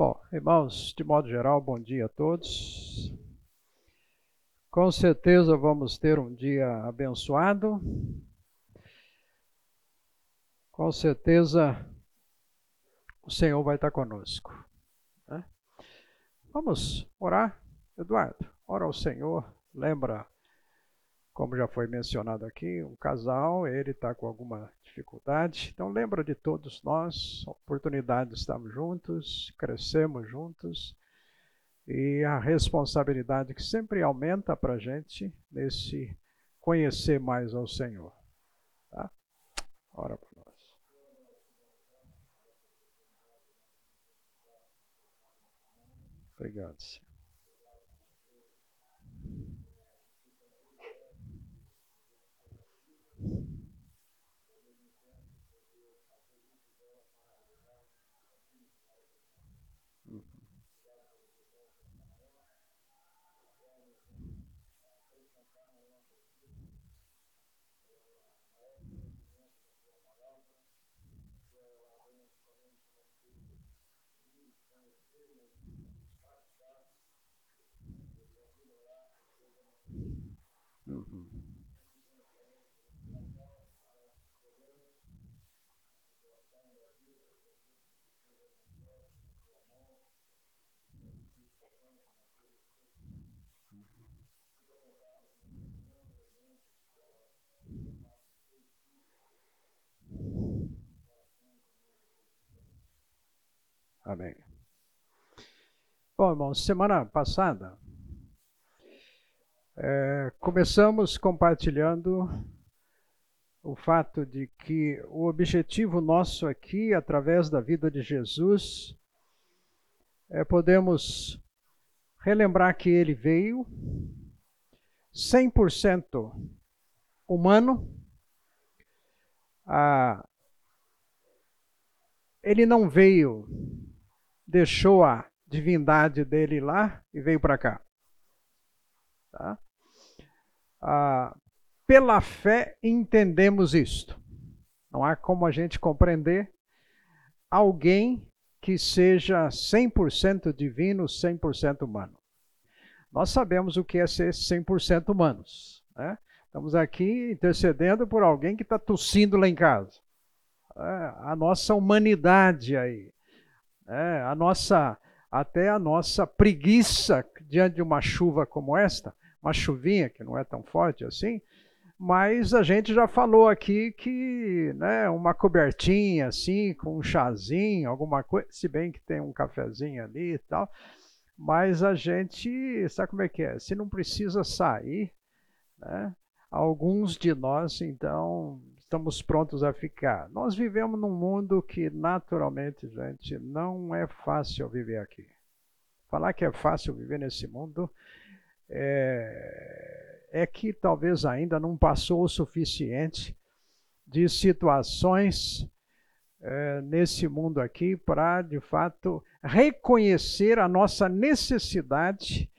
Bom, irmãos, de modo geral, bom dia a todos. Com certeza vamos ter um dia abençoado. Com certeza o Senhor vai estar conosco. Né? Vamos orar, Eduardo. Ora ao Senhor. Lembra, como já foi mencionado aqui, um casal, ele está com alguma dificuldade. Então lembra de todos nós, oportunidade de estarmos juntos, crescemos juntos e a responsabilidade que sempre aumenta para a gente nesse conhecer mais ao Senhor. Tá? Ora por nós. Obrigado, Senhor. Amém. Bom, irmãos, semana passada é, começamos compartilhando o fato de que o objetivo nosso aqui, através da vida de Jesus, é podemos relembrar que ele veio 100% humano, ah, ele não veio deixou a divindade dele lá e veio para cá. Tá? Ah, pela fé entendemos isto. Não há como a gente compreender alguém que seja 100% divino, 100% humano. Nós sabemos o que é ser 100% humanos. Né? Estamos aqui intercedendo por alguém que está tossindo lá em casa. É, a nossa humanidade aí. É, a nossa, até a nossa preguiça diante de uma chuva como esta, uma chuvinha que não é tão forte assim, mas a gente já falou aqui que né, uma cobertinha assim, com um chazinho, alguma coisa, se bem que tem um cafezinho ali e tal, mas a gente, sabe como é que é? Se não precisa sair, né, alguns de nós, então, estamos prontos a ficar. Nós vivemos num mundo que, naturalmente, gente, não é fácil viver aqui. Falar que é fácil viver nesse mundo é, é que talvez ainda não passou o suficiente de situações é, nesse mundo aqui para, de fato, reconhecer a nossa necessidade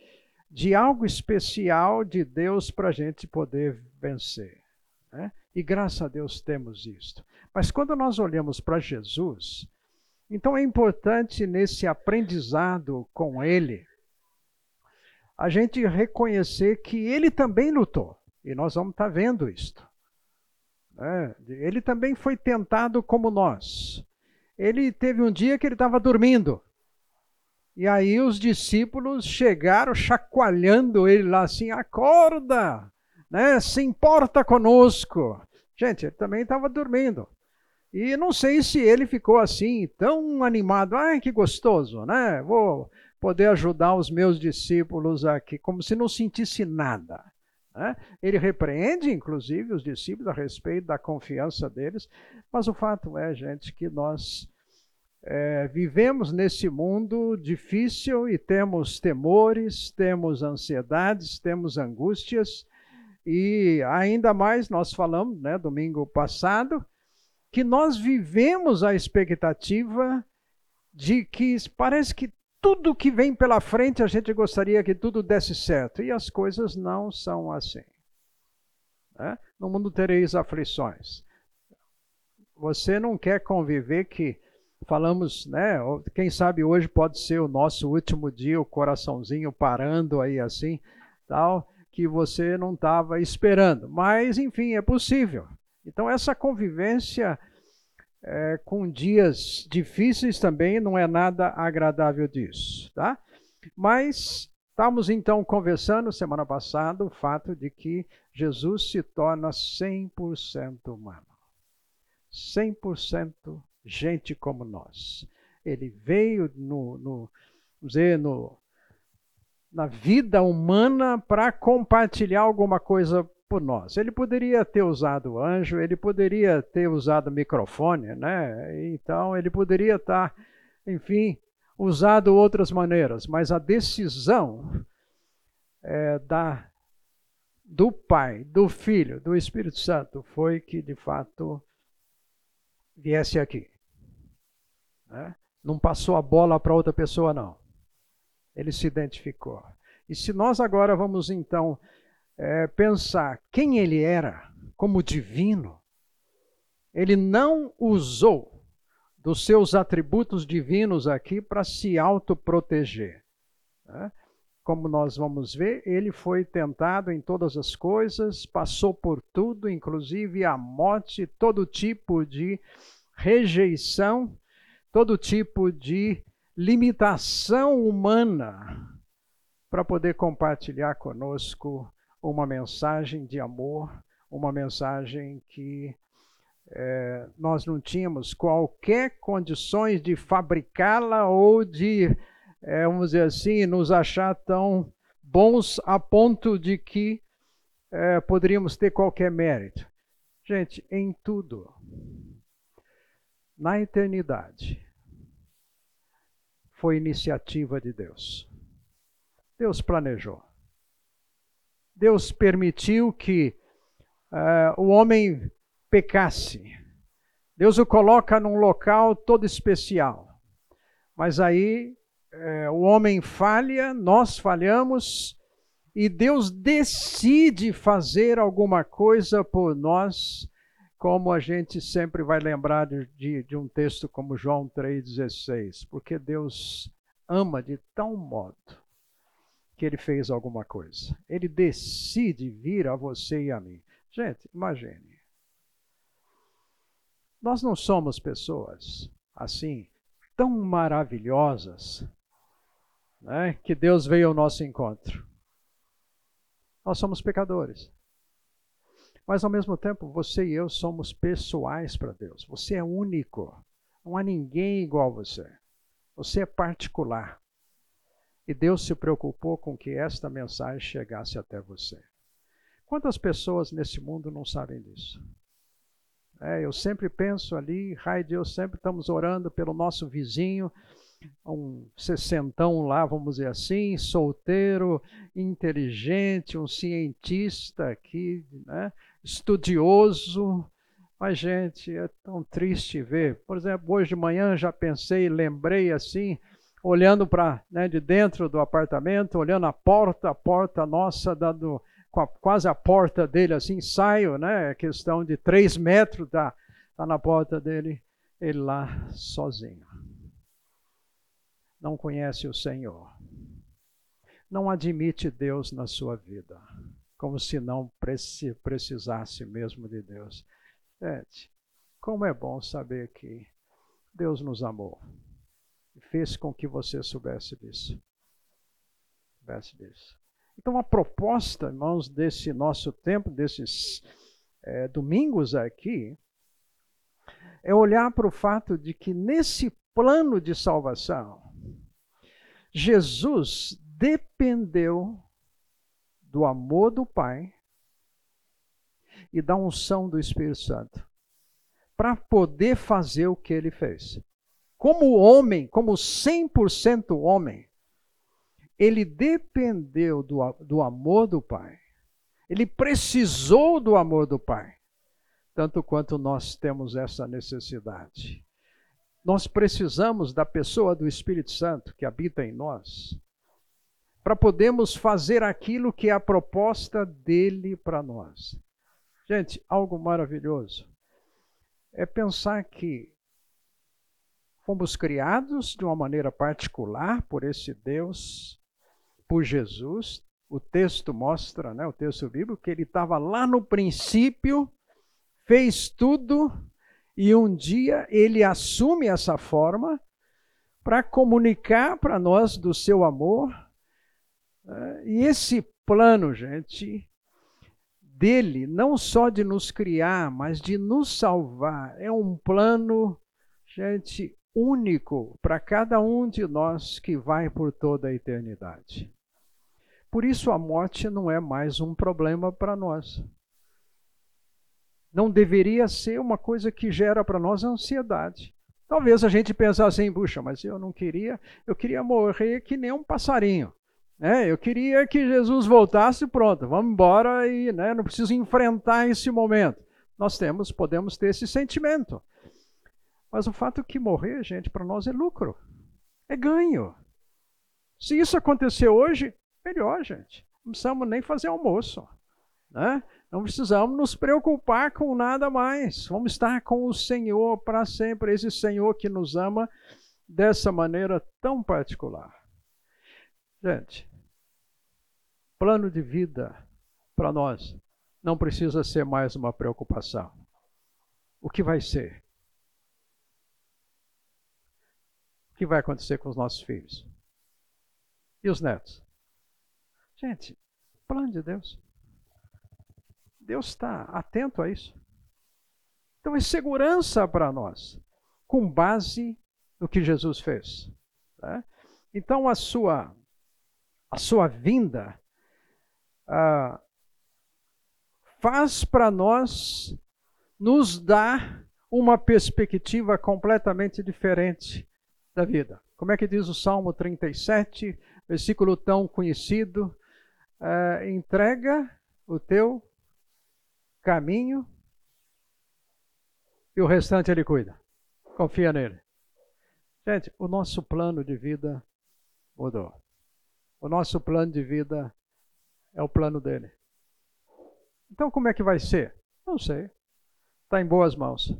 de algo especial de Deus para a gente poder vencer. Né? E graças a Deus temos isto. Mas quando nós olhamos para Jesus, então é importante nesse aprendizado com Ele, a gente reconhecer que Ele também lutou. E nós vamos estar tá vendo isto. É, ele também foi tentado como nós. Ele teve um dia que ele estava dormindo. E aí os discípulos chegaram chacoalhando ele lá assim: acorda! né, se importa conosco. Gente, ele também estava dormindo. E não sei se ele ficou assim, tão animado. Ai, que gostoso, né? Vou poder ajudar os meus discípulos aqui, como se não sentisse nada. Né? Ele repreende, inclusive, os discípulos a respeito da confiança deles, mas o fato é, gente, que nós é, vivemos nesse mundo difícil e temos temores, temos ansiedades, temos angústias, e ainda mais, nós falamos, né, domingo passado, que nós vivemos a expectativa de que parece que tudo que vem pela frente a gente gostaria que tudo desse certo. E as coisas não são assim. Né? No mundo tereis aflições. Você não quer conviver que falamos, né? Quem sabe hoje pode ser o nosso último dia, o coraçãozinho parando aí assim, tal, que você não estava esperando. Mas, enfim, é possível. Então, essa convivência é, com dias difíceis também não é nada agradável disso, tá? Mas estávamos então conversando semana passada o fato de que Jesus se torna 100% humano. 100% gente como nós. Ele veio no, no, dizer, no na vida humana para compartilhar alguma coisa por nós. Ele poderia ter usado anjo, ele poderia ter usado microfone, né? Então ele poderia estar, enfim, usado outras maneiras, mas a decisão é, da do Pai, do Filho, do Espírito Santo foi que de fato viesse aqui. Né? Não passou a bola para outra pessoa, não. Ele se identificou. E se nós agora vamos então é, pensar quem ele era como divino, ele não usou dos seus atributos divinos aqui para se autoproteger. Né? Como nós vamos ver, ele foi tentado em todas as coisas, passou por tudo, inclusive a morte, todo tipo de rejeição, todo tipo de limitação humana para poder compartilhar conosco uma mensagem de amor, uma mensagem que é, nós não tínhamos qualquer condições de fabricá-la ou de, é, vamos dizer assim, nos achar tão bons a ponto de que é, poderíamos ter qualquer mérito. Gente, em tudo, na eternidade, foi iniciativa de Deus. Deus planejou. Deus permitiu que uh, o homem pecasse. Deus o coloca num local todo especial. Mas aí uh, o homem falha, nós falhamos, e Deus decide fazer alguma coisa por nós como a gente sempre vai lembrar de, de um texto como João 3,16, porque Deus ama de tal modo que ele fez alguma coisa. Ele decide vir a você e a mim. Gente, imagine. Nós não somos pessoas assim, tão maravilhosas, né, que Deus veio ao nosso encontro. Nós somos pecadores. Mas ao mesmo tempo, você e eu somos pessoais para Deus. Você é único. Não há ninguém igual a você. Você é particular. E Deus se preocupou com que esta mensagem chegasse até você. Quantas pessoas nesse mundo não sabem disso? É, eu sempre penso ali, Rai Deus, sempre estamos orando pelo nosso vizinho, um sessentão lá, vamos dizer assim, solteiro, inteligente, um cientista aqui, né? estudioso. Mas, gente, é tão triste ver. Por exemplo, hoje de manhã já pensei, lembrei assim, olhando para né, de dentro do apartamento, olhando a porta, a porta nossa, a, quase a porta dele assim, saio, né? Questão de três metros, tá, tá na porta dele, ele lá sozinho. Não conhece o Senhor. Não admite Deus na sua vida como se não precisasse mesmo de Deus. Gente, como é bom saber que Deus nos amou fez com que você soubesse disso. Soubesse disso. Então, a proposta, irmãos, desse nosso tempo, desses é, domingos aqui, é olhar para o fato de que nesse plano de salvação, Jesus dependeu do amor do Pai e da unção do Espírito Santo para poder fazer o que ele fez. Como homem, como 100% homem, ele dependeu do, do amor do Pai. Ele precisou do amor do Pai, tanto quanto nós temos essa necessidade. Nós precisamos da pessoa do Espírito Santo que habita em nós para podermos fazer aquilo que é a proposta dele para nós. Gente, algo maravilhoso é pensar que fomos criados de uma maneira particular por esse Deus, por Jesus. O texto mostra, né, o texto bíblico, que ele estava lá no princípio, fez tudo, e um dia ele assume essa forma para comunicar para nós do seu amor. É, e esse plano, gente, dele, não só de nos criar, mas de nos salvar, é um plano, gente, único para cada um de nós que vai por toda a eternidade. Por isso a morte não é mais um problema para nós. Não deveria ser uma coisa que gera para nós ansiedade. Talvez a gente pensasse assim, puxa, mas eu não queria, eu queria morrer que nem um passarinho. Né? Eu queria que Jesus voltasse pronto, vamos embora e né, não preciso enfrentar esse momento. Nós temos, podemos ter esse sentimento. Mas o fato que morrer, gente, para nós é lucro, é ganho. Se isso acontecer hoje, melhor, gente. Não precisamos nem fazer almoço. Né? Não precisamos nos preocupar com nada mais. Vamos estar com o Senhor para sempre, esse Senhor que nos ama dessa maneira tão particular. Gente, plano de vida para nós não precisa ser mais uma preocupação. O que vai ser? O que vai acontecer com os nossos filhos? E os netos? Gente, plano de Deus. Deus está atento a isso. Então é segurança para nós, com base no que Jesus fez. Tá? Então a sua, a sua vinda ah, faz para nós nos dar uma perspectiva completamente diferente da vida. Como é que diz o Salmo 37, versículo tão conhecido? Ah, entrega o teu caminho e o restante ele cuida. Confia nele. Gente, o nosso plano de vida mudou. O nosso plano de vida é o plano dele. Então, como é que vai ser? Não sei. Está em boas mãos.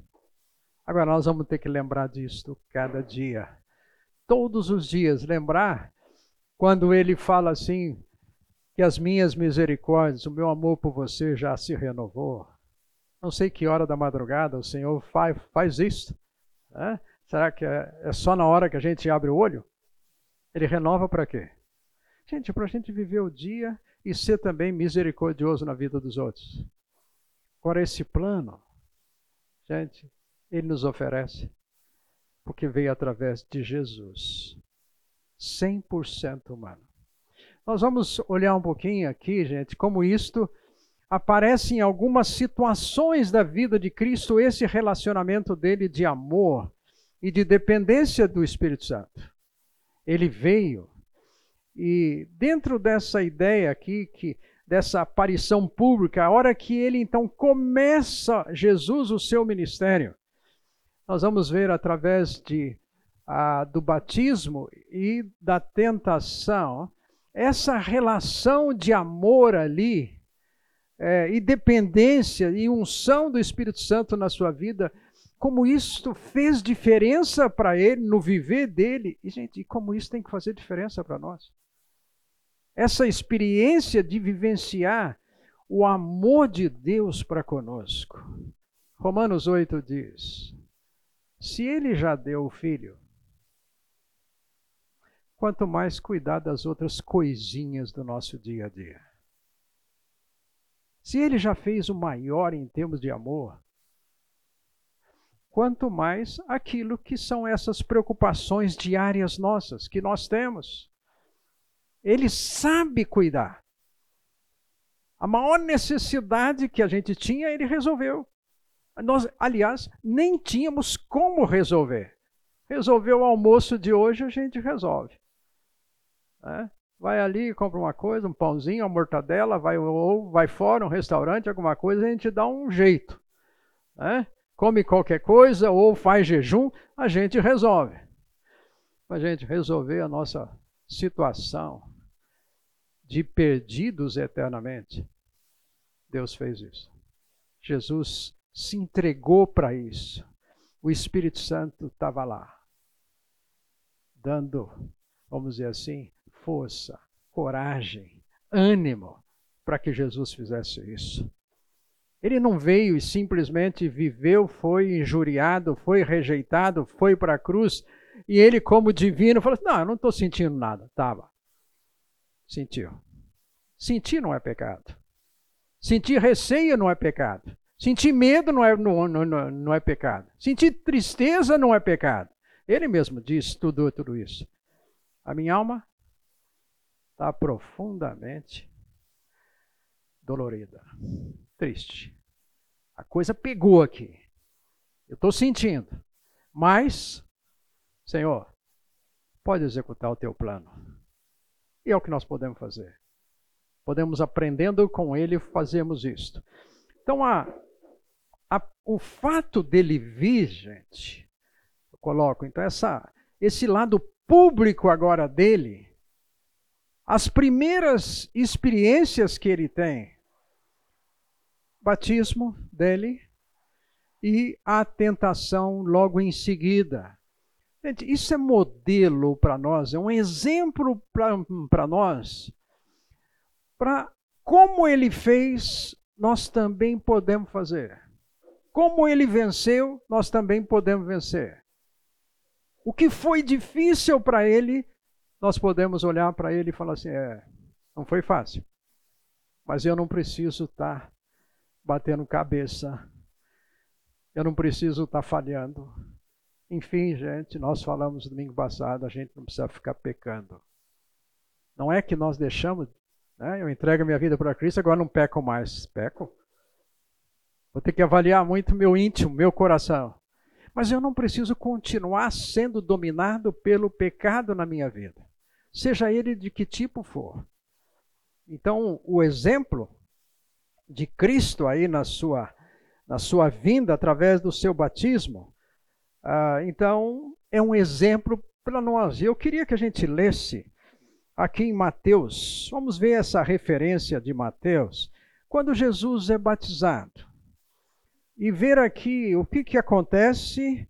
Agora, nós vamos ter que lembrar disto cada dia. Todos os dias. Lembrar quando ele fala assim: que as minhas misericórdias, o meu amor por você já se renovou. Não sei que hora da madrugada o Senhor faz, faz isso. Né? Será que é, é só na hora que a gente abre o olho? Ele renova para quê? Gente, para a gente viver o dia e ser também misericordioso na vida dos outros. Agora, esse plano, gente, ele nos oferece porque veio através de Jesus, 100% humano. Nós vamos olhar um pouquinho aqui, gente, como isto aparece em algumas situações da vida de Cristo, esse relacionamento dele de amor e de dependência do Espírito Santo. Ele veio e dentro dessa ideia aqui que dessa aparição pública, a hora que ele então começa Jesus o seu ministério, nós vamos ver através de ah, do batismo e da tentação essa relação de amor ali, é, e dependência e unção do Espírito Santo na sua vida, como isso fez diferença para ele no viver dele, e gente, como isso tem que fazer diferença para nós. Essa experiência de vivenciar o amor de Deus para conosco. Romanos 8 diz: Se ele já deu o filho, quanto mais cuidar das outras coisinhas do nosso dia a dia. Se ele já fez o maior em termos de amor, quanto mais aquilo que são essas preocupações diárias nossas que nós temos. Ele sabe cuidar. A maior necessidade que a gente tinha, ele resolveu. Nós, aliás, nem tínhamos como resolver. Resolveu o almoço de hoje, a gente resolve. Né? Vai ali, compra uma coisa, um pãozinho, uma mortadela, vai, ou vai fora, um restaurante, alguma coisa, a gente dá um jeito. Né? Come qualquer coisa ou faz jejum, a gente resolve. Para a gente resolver a nossa situação de perdidos eternamente, Deus fez isso. Jesus se entregou para isso. O Espírito Santo estava lá. dando, vamos dizer assim, força, coragem, ânimo para que Jesus fizesse isso. Ele não veio e simplesmente viveu, foi injuriado, foi rejeitado, foi para a cruz, e ele, como divino, falou assim: Não, eu não estou sentindo nada. Estava. Sentiu. Sentir não é pecado. Sentir receio não é pecado. Sentir medo não é, não, não, não é pecado. Sentir tristeza não é pecado. Ele mesmo disse tudo, tudo isso. A minha alma está profundamente dolorida, triste. A coisa pegou aqui. Eu estou sentindo. Mas, Senhor, pode executar o teu plano. E é o que nós podemos fazer. Podemos, aprendendo com ele, fazermos isto. Então, a, a, o fato dele vir, gente, eu coloco, então, essa, esse lado público agora dele, as primeiras experiências que ele tem, batismo dele e a tentação logo em seguida. Gente, isso é modelo para nós, é um exemplo para nós, para como ele fez, nós também podemos fazer. Como ele venceu, nós também podemos vencer. O que foi difícil para ele, nós podemos olhar para ele e falar assim: é, não foi fácil, mas eu não preciso estar tá batendo cabeça. Eu não preciso estar falhando. Enfim, gente, nós falamos domingo passado, a gente não precisa ficar pecando. Não é que nós deixamos, né? eu entrego minha vida para Cristo, agora não peco mais. Peco. Vou ter que avaliar muito meu íntimo, meu coração. Mas eu não preciso continuar sendo dominado pelo pecado na minha vida, seja ele de que tipo for. Então, o exemplo de Cristo aí na sua, na sua vinda através do seu batismo. Ah, então, é um exemplo para nós. Eu queria que a gente lesse aqui em Mateus. Vamos ver essa referência de Mateus. Quando Jesus é batizado. E ver aqui o que, que acontece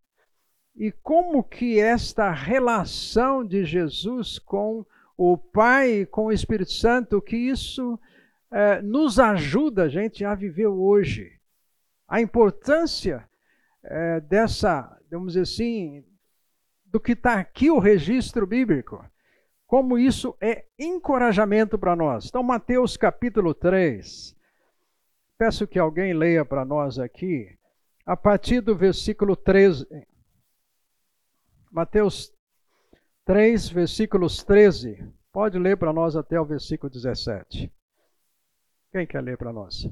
e como que esta relação de Jesus com o Pai, com o Espírito Santo, que isso é, nos ajuda, gente, a viver hoje. A importância é, dessa, vamos dizer assim, do que está aqui o registro bíblico. Como isso é encorajamento para nós. Então, Mateus capítulo 3. Peço que alguém leia para nós aqui, a partir do versículo 13. Mateus 3, versículos 13. Pode ler para nós até o versículo 17. Quem quer ler para nós?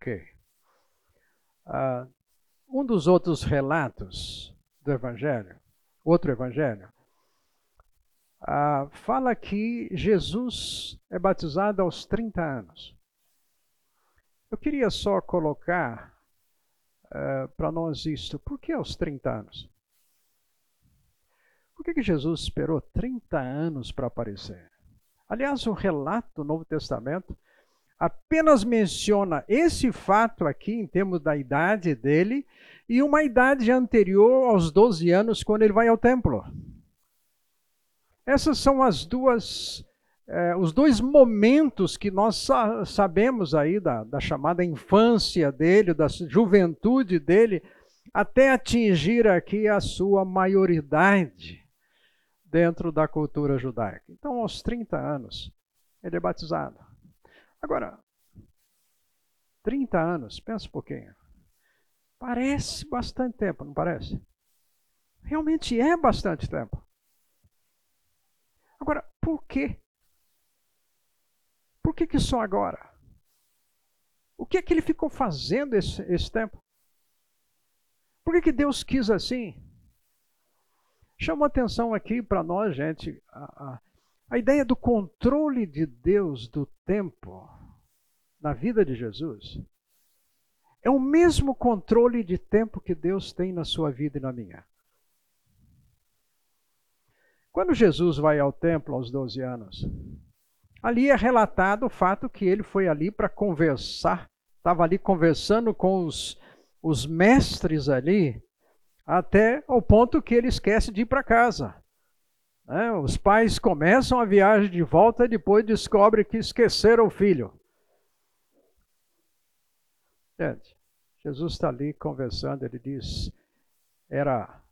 Ok. Uh, um dos outros relatos do Evangelho, outro Evangelho, uh, fala que Jesus é batizado aos 30 anos. Eu queria só colocar uh, para nós isto. Por que aos 30 anos? Por que, que Jesus esperou 30 anos para aparecer? Aliás, o relato do Novo Testamento apenas menciona esse fato aqui, em termos da idade dele, e uma idade anterior aos 12 anos, quando ele vai ao templo. Essas são as duas, eh, os dois momentos que nós sa sabemos aí da, da chamada infância dele, da juventude dele, até atingir aqui a sua maioridade dentro da cultura judaica. Então, aos 30 anos, ele é batizado. Agora, 30 anos, pensa um pouquinho. Parece bastante tempo, não parece? Realmente é bastante tempo. Agora, por quê? Por que, que só agora? O que é que ele ficou fazendo esse, esse tempo? Por que, que Deus quis assim? Chama atenção aqui para nós, gente, a, a, a ideia do controle de Deus do tempo na vida de Jesus é o mesmo controle de tempo que Deus tem na sua vida e na minha. Quando Jesus vai ao templo aos 12 anos, ali é relatado o fato que ele foi ali para conversar, estava ali conversando com os, os mestres ali, até o ponto que ele esquece de ir para casa. É, os pais começam a viagem de volta e depois descobrem que esqueceram o filho. Gente, Jesus está ali conversando, ele diz: era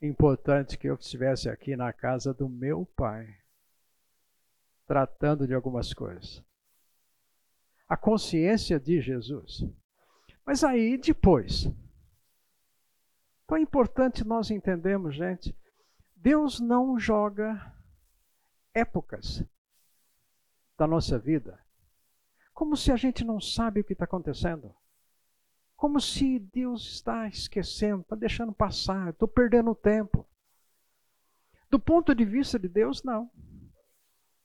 importante que eu estivesse aqui na casa do meu pai, tratando de algumas coisas. A consciência de Jesus. Mas aí, depois. Então é importante nós entendermos, gente, Deus não joga épocas da nossa vida como se a gente não sabe o que está acontecendo. Como se Deus está esquecendo, está deixando passar, estou perdendo tempo. Do ponto de vista de Deus, não.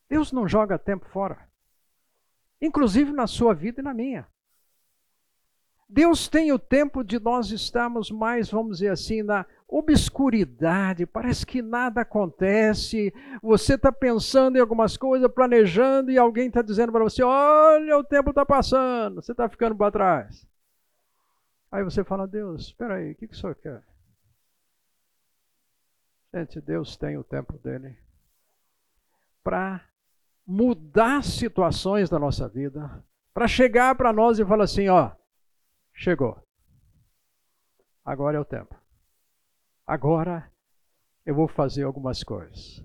Deus não joga tempo fora. Inclusive na sua vida e na minha. Deus tem o tempo de nós estarmos mais, vamos dizer assim, na obscuridade, parece que nada acontece. Você está pensando em algumas coisas, planejando, e alguém está dizendo para você: olha, o tempo está passando, você está ficando para trás. Aí você fala, Deus, espera aí, o que, que o senhor quer? Gente, Deus tem o tempo dele para mudar situações da nossa vida, para chegar para nós e falar assim, ó, chegou. Agora é o tempo. Agora eu vou fazer algumas coisas.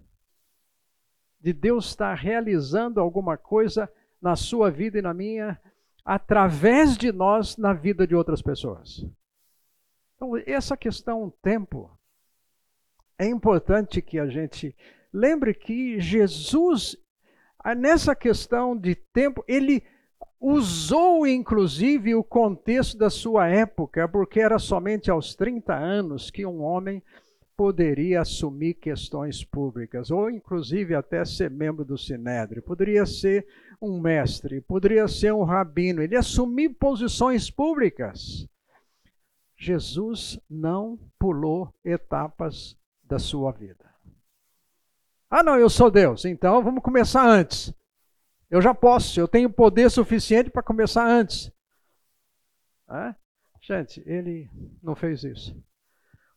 De Deus estar realizando alguma coisa na sua vida e na minha, através de nós na vida de outras pessoas. Então, essa questão tempo é importante que a gente lembre que Jesus, nessa questão de tempo, ele usou inclusive o contexto da sua época, porque era somente aos 30 anos que um homem poderia assumir questões públicas, ou inclusive até ser membro do Sinédrio, poderia ser um mestre, poderia ser um rabino, ele assumir posições públicas. Jesus não pulou etapas da sua vida. Ah, não, eu sou Deus, então vamos começar antes. Eu já posso, eu tenho poder suficiente para começar antes. Ah, gente, ele não fez isso.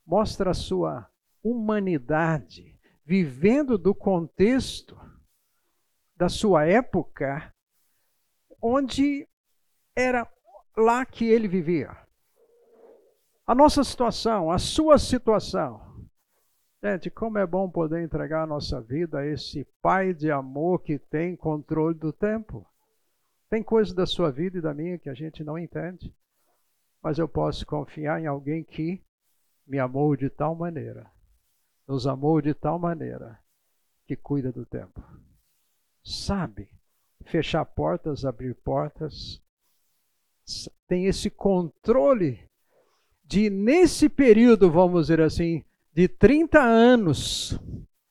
Mostra a sua humanidade, vivendo do contexto da sua época, onde era lá que ele vivia. A nossa situação, a sua situação. Gente, como é bom poder entregar a nossa vida a esse Pai de amor que tem controle do tempo. Tem coisas da sua vida e da minha que a gente não entende, mas eu posso confiar em alguém que me amou de tal maneira, nos amou de tal maneira, que cuida do tempo sabe fechar portas, abrir portas, tem esse controle de, nesse período, vamos dizer assim, de 30 anos,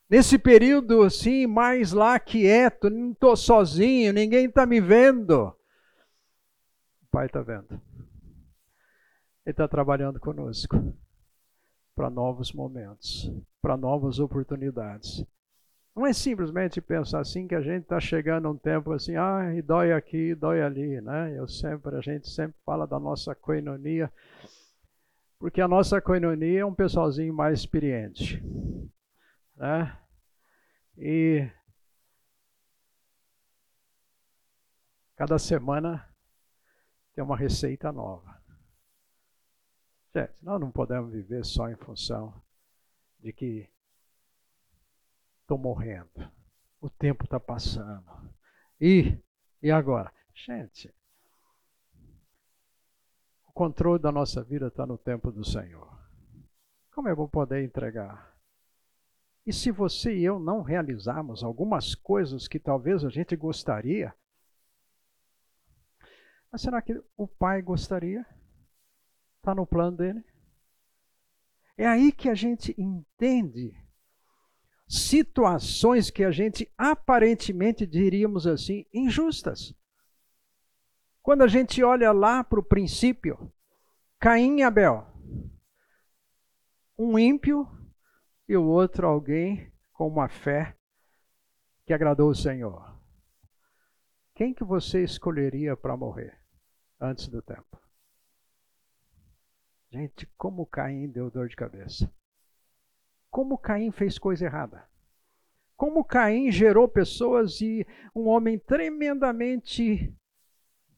nesse período assim, mais lá quieto, não estou sozinho, ninguém está me vendo. O Pai está vendo. Ele está trabalhando conosco para novos momentos, para novas oportunidades. Não é simplesmente pensar assim que a gente está chegando a um tempo assim, ah, e dói aqui, dói ali, né? Eu sempre, a gente sempre fala da nossa coinonia, porque a nossa coinonia é um pessoalzinho mais experiente, né? E cada semana tem uma receita nova. Gente, nós não podemos viver só em função de que estou morrendo. O tempo está passando. E, e agora? Gente, controle da nossa vida está no tempo do Senhor. Como eu vou poder entregar? E se você e eu não realizarmos algumas coisas que talvez a gente gostaria, Mas será que o pai gostaria? Está no plano dele? É aí que a gente entende situações que a gente aparentemente diríamos assim injustas. Quando a gente olha lá para o princípio, Caim e Abel, um ímpio e o outro alguém com uma fé que agradou o Senhor. Quem que você escolheria para morrer antes do tempo? Gente, como Caim deu dor de cabeça. Como Caim fez coisa errada. Como Caim gerou pessoas e um homem tremendamente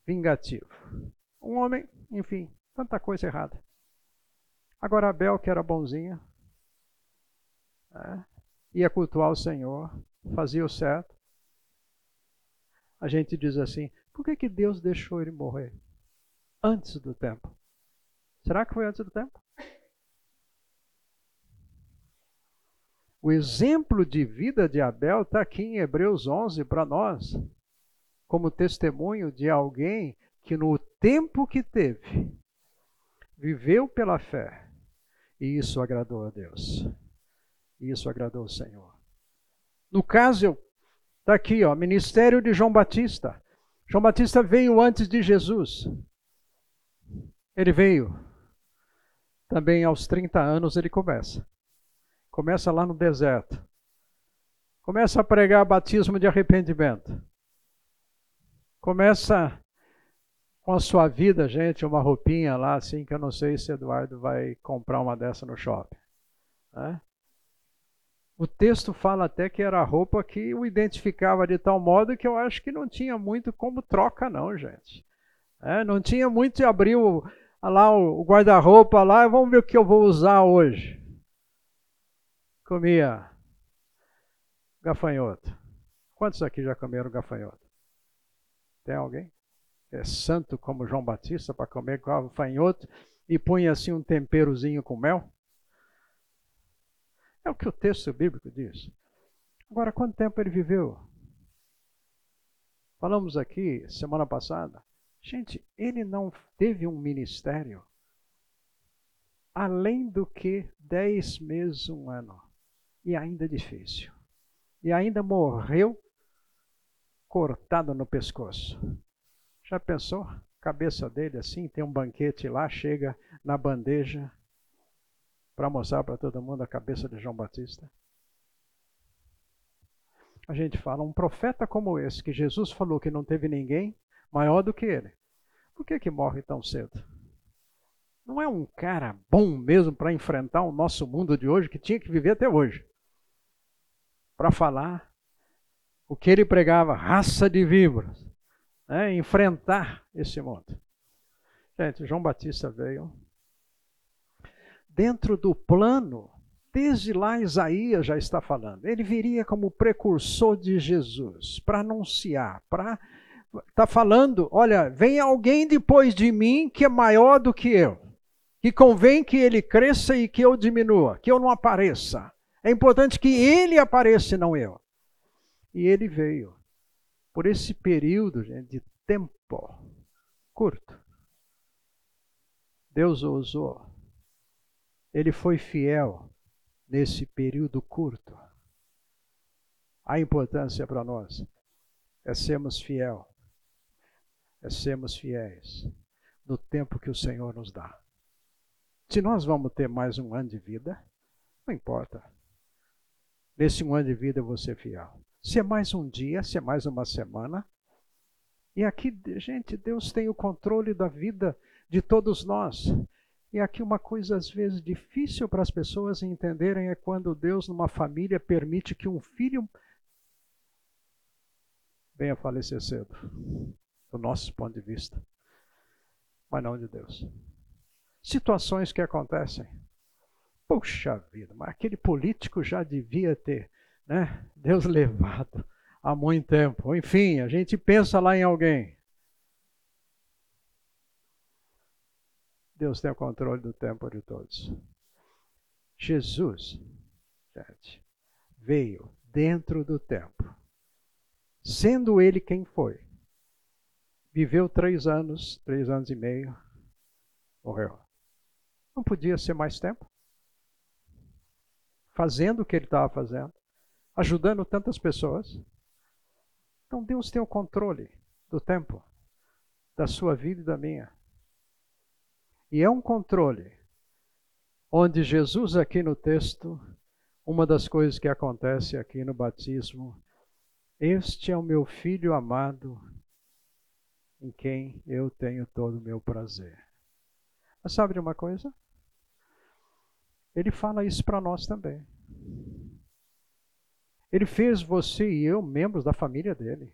vingativo. Um homem, enfim, tanta coisa errada. Agora Abel, que era bonzinho, é, ia cultuar o Senhor, fazia o certo. A gente diz assim: por que, que Deus deixou ele morrer antes do tempo? Será que foi antes do tempo? O exemplo de vida de Abel está aqui em Hebreus 11 para nós, como testemunho de alguém que no tempo que teve, viveu pela fé, e isso agradou a Deus. Isso agradou o Senhor. No caso, está aqui, ó, ministério de João Batista. João Batista veio antes de Jesus. Ele veio. Também aos 30 anos ele começa. Começa lá no deserto. Começa a pregar batismo de arrependimento. Começa com a sua vida, gente, uma roupinha lá, assim, que eu não sei se Eduardo vai comprar uma dessa no shopping. Né? O texto fala até que era a roupa que o identificava de tal modo que eu acho que não tinha muito como troca, não, gente. É, não tinha muito de abrir lá o guarda-roupa lá, vamos ver o que eu vou usar hoje. Comia gafanhoto. Quantos aqui já comeram gafanhoto? Tem alguém? É santo como João Batista para comer gafanhoto e punha assim um temperozinho com mel? É o que o texto bíblico diz. Agora, quanto tempo ele viveu? Falamos aqui semana passada. Gente, ele não teve um ministério além do que dez meses, um ano. E ainda difícil. E ainda morreu cortado no pescoço. Já pensou? Cabeça dele assim, tem um banquete lá, chega na bandeja, para mostrar para todo mundo a cabeça de João Batista. A gente fala, um profeta como esse, que Jesus falou que não teve ninguém maior do que ele, por que, que morre tão cedo? Não é um cara bom mesmo para enfrentar o nosso mundo de hoje, que tinha que viver até hoje, para falar o que ele pregava, raça de víboras, né? enfrentar esse mundo. Gente, João Batista veio dentro do plano, desde lá Isaías já está falando. Ele viria como precursor de Jesus, para anunciar, para está falando, olha, vem alguém depois de mim que é maior do que eu, que convém que ele cresça e que eu diminua, que eu não apareça. É importante que ele apareça não eu. E ele veio por esse período gente, de tempo curto. Deus o usou ele foi fiel nesse período curto. A importância para nós é sermos fiel, é sermos fiéis no tempo que o Senhor nos dá. Se nós vamos ter mais um ano de vida, não importa. Nesse um ano de vida eu vou ser fiel. Se é mais um dia, se é mais uma semana. E aqui, gente, Deus tem o controle da vida de todos nós. E aqui uma coisa às vezes difícil para as pessoas entenderem é quando Deus numa família permite que um filho venha falecer cedo, do nosso ponto de vista, mas não de Deus. Situações que acontecem. Puxa vida, mas aquele político já devia ter, né, Deus levado há muito tempo. Enfim, a gente pensa lá em alguém. Deus tem o controle do tempo de todos. Jesus, gente, veio dentro do tempo, sendo ele quem foi, viveu três anos, três anos e meio, morreu. Não podia ser mais tempo? Fazendo o que ele estava fazendo, ajudando tantas pessoas. Então Deus tem o controle do tempo, da sua vida e da minha. E é um controle onde Jesus, aqui no texto, uma das coisas que acontece aqui no batismo, este é o meu filho amado, em quem eu tenho todo o meu prazer. Mas sabe de uma coisa? Ele fala isso para nós também. Ele fez você e eu membros da família dele.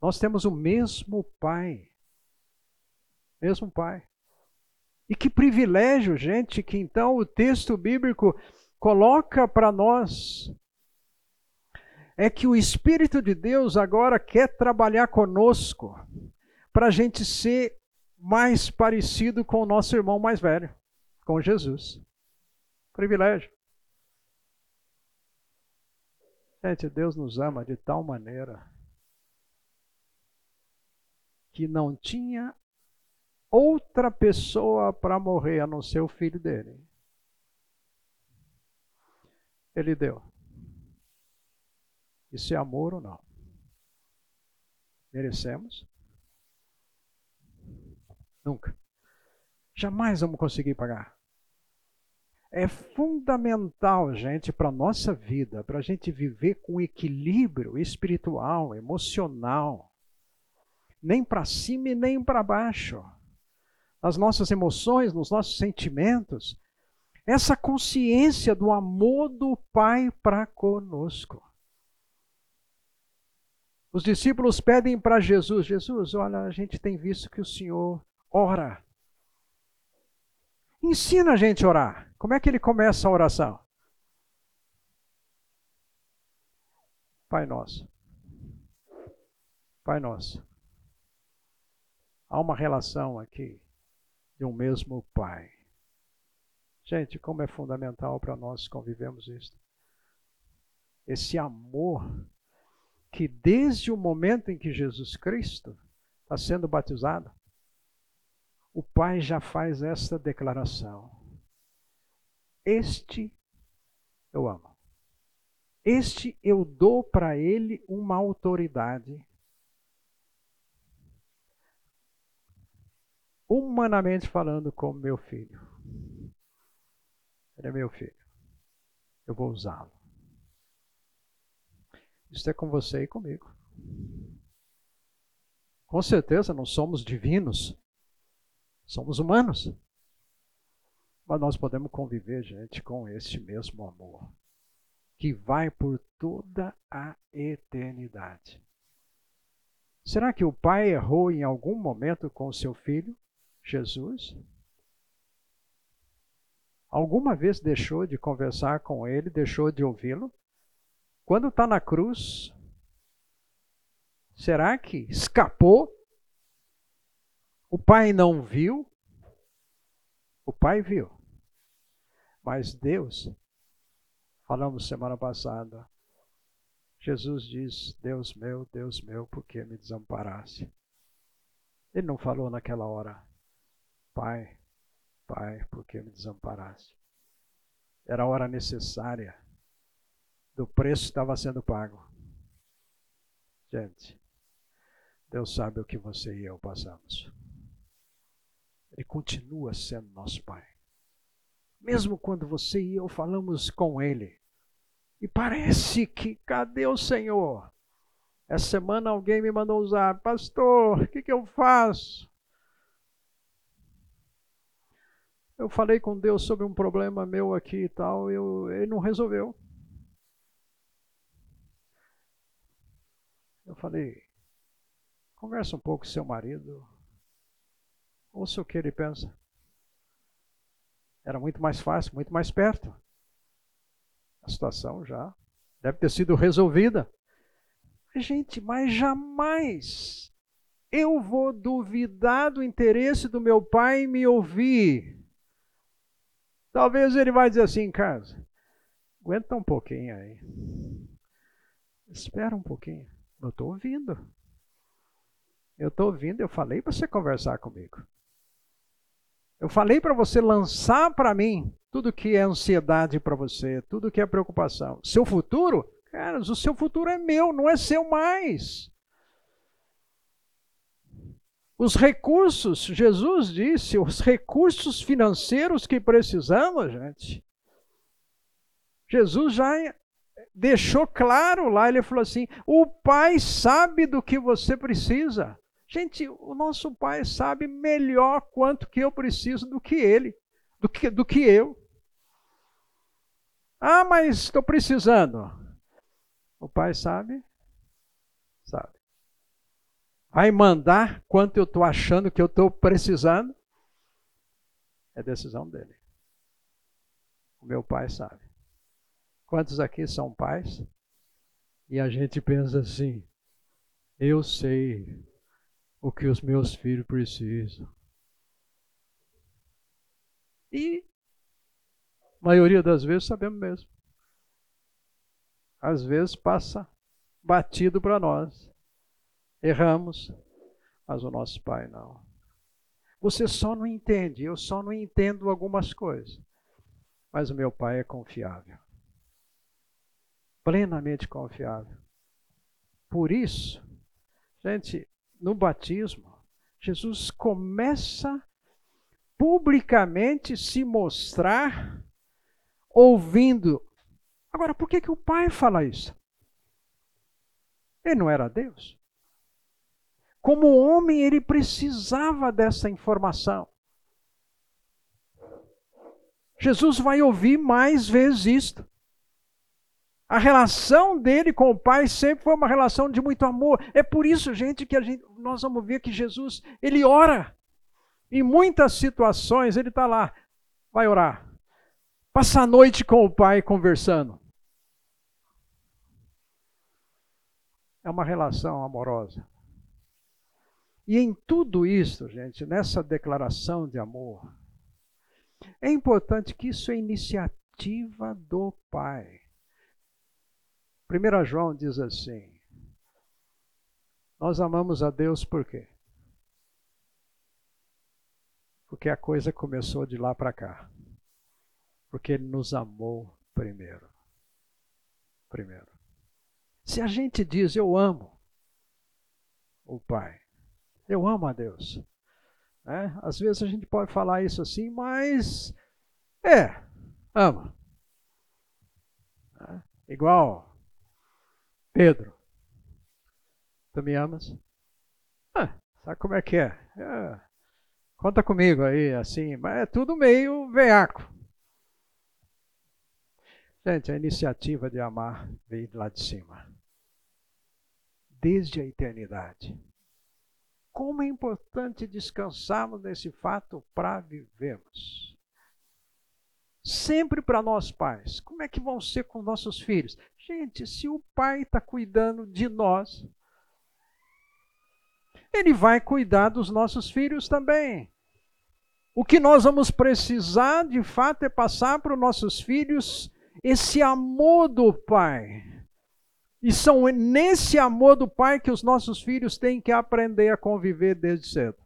Nós temos o mesmo pai. Mesmo pai. E que privilégio, gente, que então o texto bíblico coloca para nós é que o Espírito de Deus agora quer trabalhar conosco para a gente ser mais parecido com o nosso irmão mais velho, com Jesus. Privilégio. Gente, Deus nos ama de tal maneira que não tinha outra pessoa para morrer a não ser o filho dele. Ele deu. Isso é amor ou não? Merecemos? Nunca. Jamais vamos conseguir pagar. É fundamental, gente, para a nossa vida, para a gente viver com equilíbrio espiritual, emocional. Nem para cima e nem para baixo nas nossas emoções, nos nossos sentimentos, essa consciência do amor do Pai para conosco. Os discípulos pedem para Jesus: Jesus, olha, a gente tem visto que o Senhor ora. Ensina a gente a orar. Como é que ele começa a oração? Pai Nosso. Pai Nosso. Há uma relação aqui de um mesmo Pai. Gente, como é fundamental para nós convivemos isso. Esse amor que desde o momento em que Jesus Cristo está sendo batizado, o Pai já faz esta declaração: Este eu amo. Este eu dou para ele uma autoridade humanamente falando, como meu filho. Ele é meu filho. Eu vou usá-lo. Isso é com você e comigo. Com certeza não somos divinos. Somos humanos. Mas nós podemos conviver, gente, com este mesmo amor que vai por toda a eternidade. Será que o pai errou em algum momento com seu filho? Jesus? Alguma vez deixou de conversar com ele, deixou de ouvi-lo? Quando está na cruz, será que escapou? O pai não viu? O pai viu. Mas Deus, falamos semana passada, Jesus diz: Deus meu, Deus meu, por que me desamparaste? Ele não falou naquela hora, Pai, Pai, por que me desamparaste? Era a hora necessária do preço que estava sendo pago. Gente, Deus sabe o que você e eu passamos. Ele continua sendo nosso Pai. Mesmo quando você e eu falamos com Ele, e parece que, cadê o Senhor? Essa semana alguém me mandou usar, pastor, o que, que eu faço? Eu falei com Deus sobre um problema meu aqui e tal, eu, ele não resolveu. Eu falei, conversa um pouco com seu marido, ouça o que ele pensa. Era muito mais fácil, muito mais perto. A situação já deve ter sido resolvida. Gente, mas jamais eu vou duvidar do interesse do meu pai em me ouvir. Talvez ele vai dizer assim em casa: aguenta um pouquinho aí. Espera um pouquinho. Eu estou ouvindo. Eu estou ouvindo, eu falei para você conversar comigo. Eu falei para você lançar para mim tudo que é ansiedade para você, tudo que é preocupação. Seu futuro, cara, o seu futuro é meu, não é seu mais. Os recursos, Jesus disse, os recursos financeiros que precisamos, gente. Jesus já deixou claro lá, ele falou assim: o Pai sabe do que você precisa. Gente, o nosso Pai sabe melhor quanto que eu preciso do que ele, do que, do que eu. Ah, mas estou precisando. O Pai sabe? Sabe. Vai mandar quanto eu estou achando que eu estou precisando? É decisão dele. O meu Pai sabe. Quantos aqui são pais? E a gente pensa assim: eu sei o que os meus filhos precisam. E maioria das vezes sabemos mesmo. Às vezes passa batido para nós. Erramos, mas o nosso pai não. Você só não entende, eu só não entendo algumas coisas. Mas o meu pai é confiável. Plenamente confiável. Por isso, gente, no batismo, Jesus começa publicamente se mostrar ouvindo. Agora, por que, que o pai fala isso? Ele não era Deus. Como homem, ele precisava dessa informação. Jesus vai ouvir mais vezes isto. A relação dele com o Pai sempre foi uma relação de muito amor. É por isso, gente, que gente, nós vamos ver que Jesus, ele ora. Em muitas situações, ele está lá, vai orar. Passa a noite com o Pai conversando. É uma relação amorosa. E em tudo isso, gente, nessa declaração de amor, é importante que isso é iniciativa do Pai. 1 João diz assim: Nós amamos a Deus por quê? Porque a coisa começou de lá para cá. Porque Ele nos amou primeiro. Primeiro. Se a gente diz eu amo o Pai, eu amo a Deus. Né? Às vezes a gente pode falar isso assim, mas é, ama. Né? Igual Pedro, tu me amas? Ah, sabe como é que é? é? Conta comigo aí, assim, mas é tudo meio veaco. Gente, a iniciativa de amar veio lá de cima. Desde a eternidade. Como é importante descansarmos nesse fato para vivermos sempre para nós pais. Como é que vão ser com nossos filhos? Gente, se o pai está cuidando de nós, ele vai cuidar dos nossos filhos também. O que nós vamos precisar, de fato, é passar para os nossos filhos esse amor do pai. E são nesse amor do pai que os nossos filhos têm que aprender a conviver desde cedo.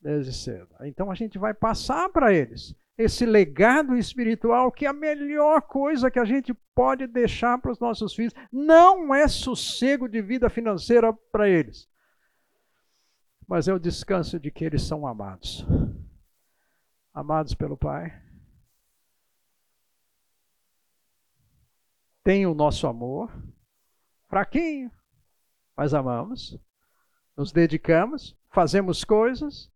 Desde cedo. Então a gente vai passar para eles esse legado espiritual, que é a melhor coisa que a gente pode deixar para os nossos filhos. Não é sossego de vida financeira para eles, mas é o descanso de que eles são amados. Amados pelo Pai. Tem o nosso amor, fraquinho, mas amamos, nos dedicamos, fazemos coisas,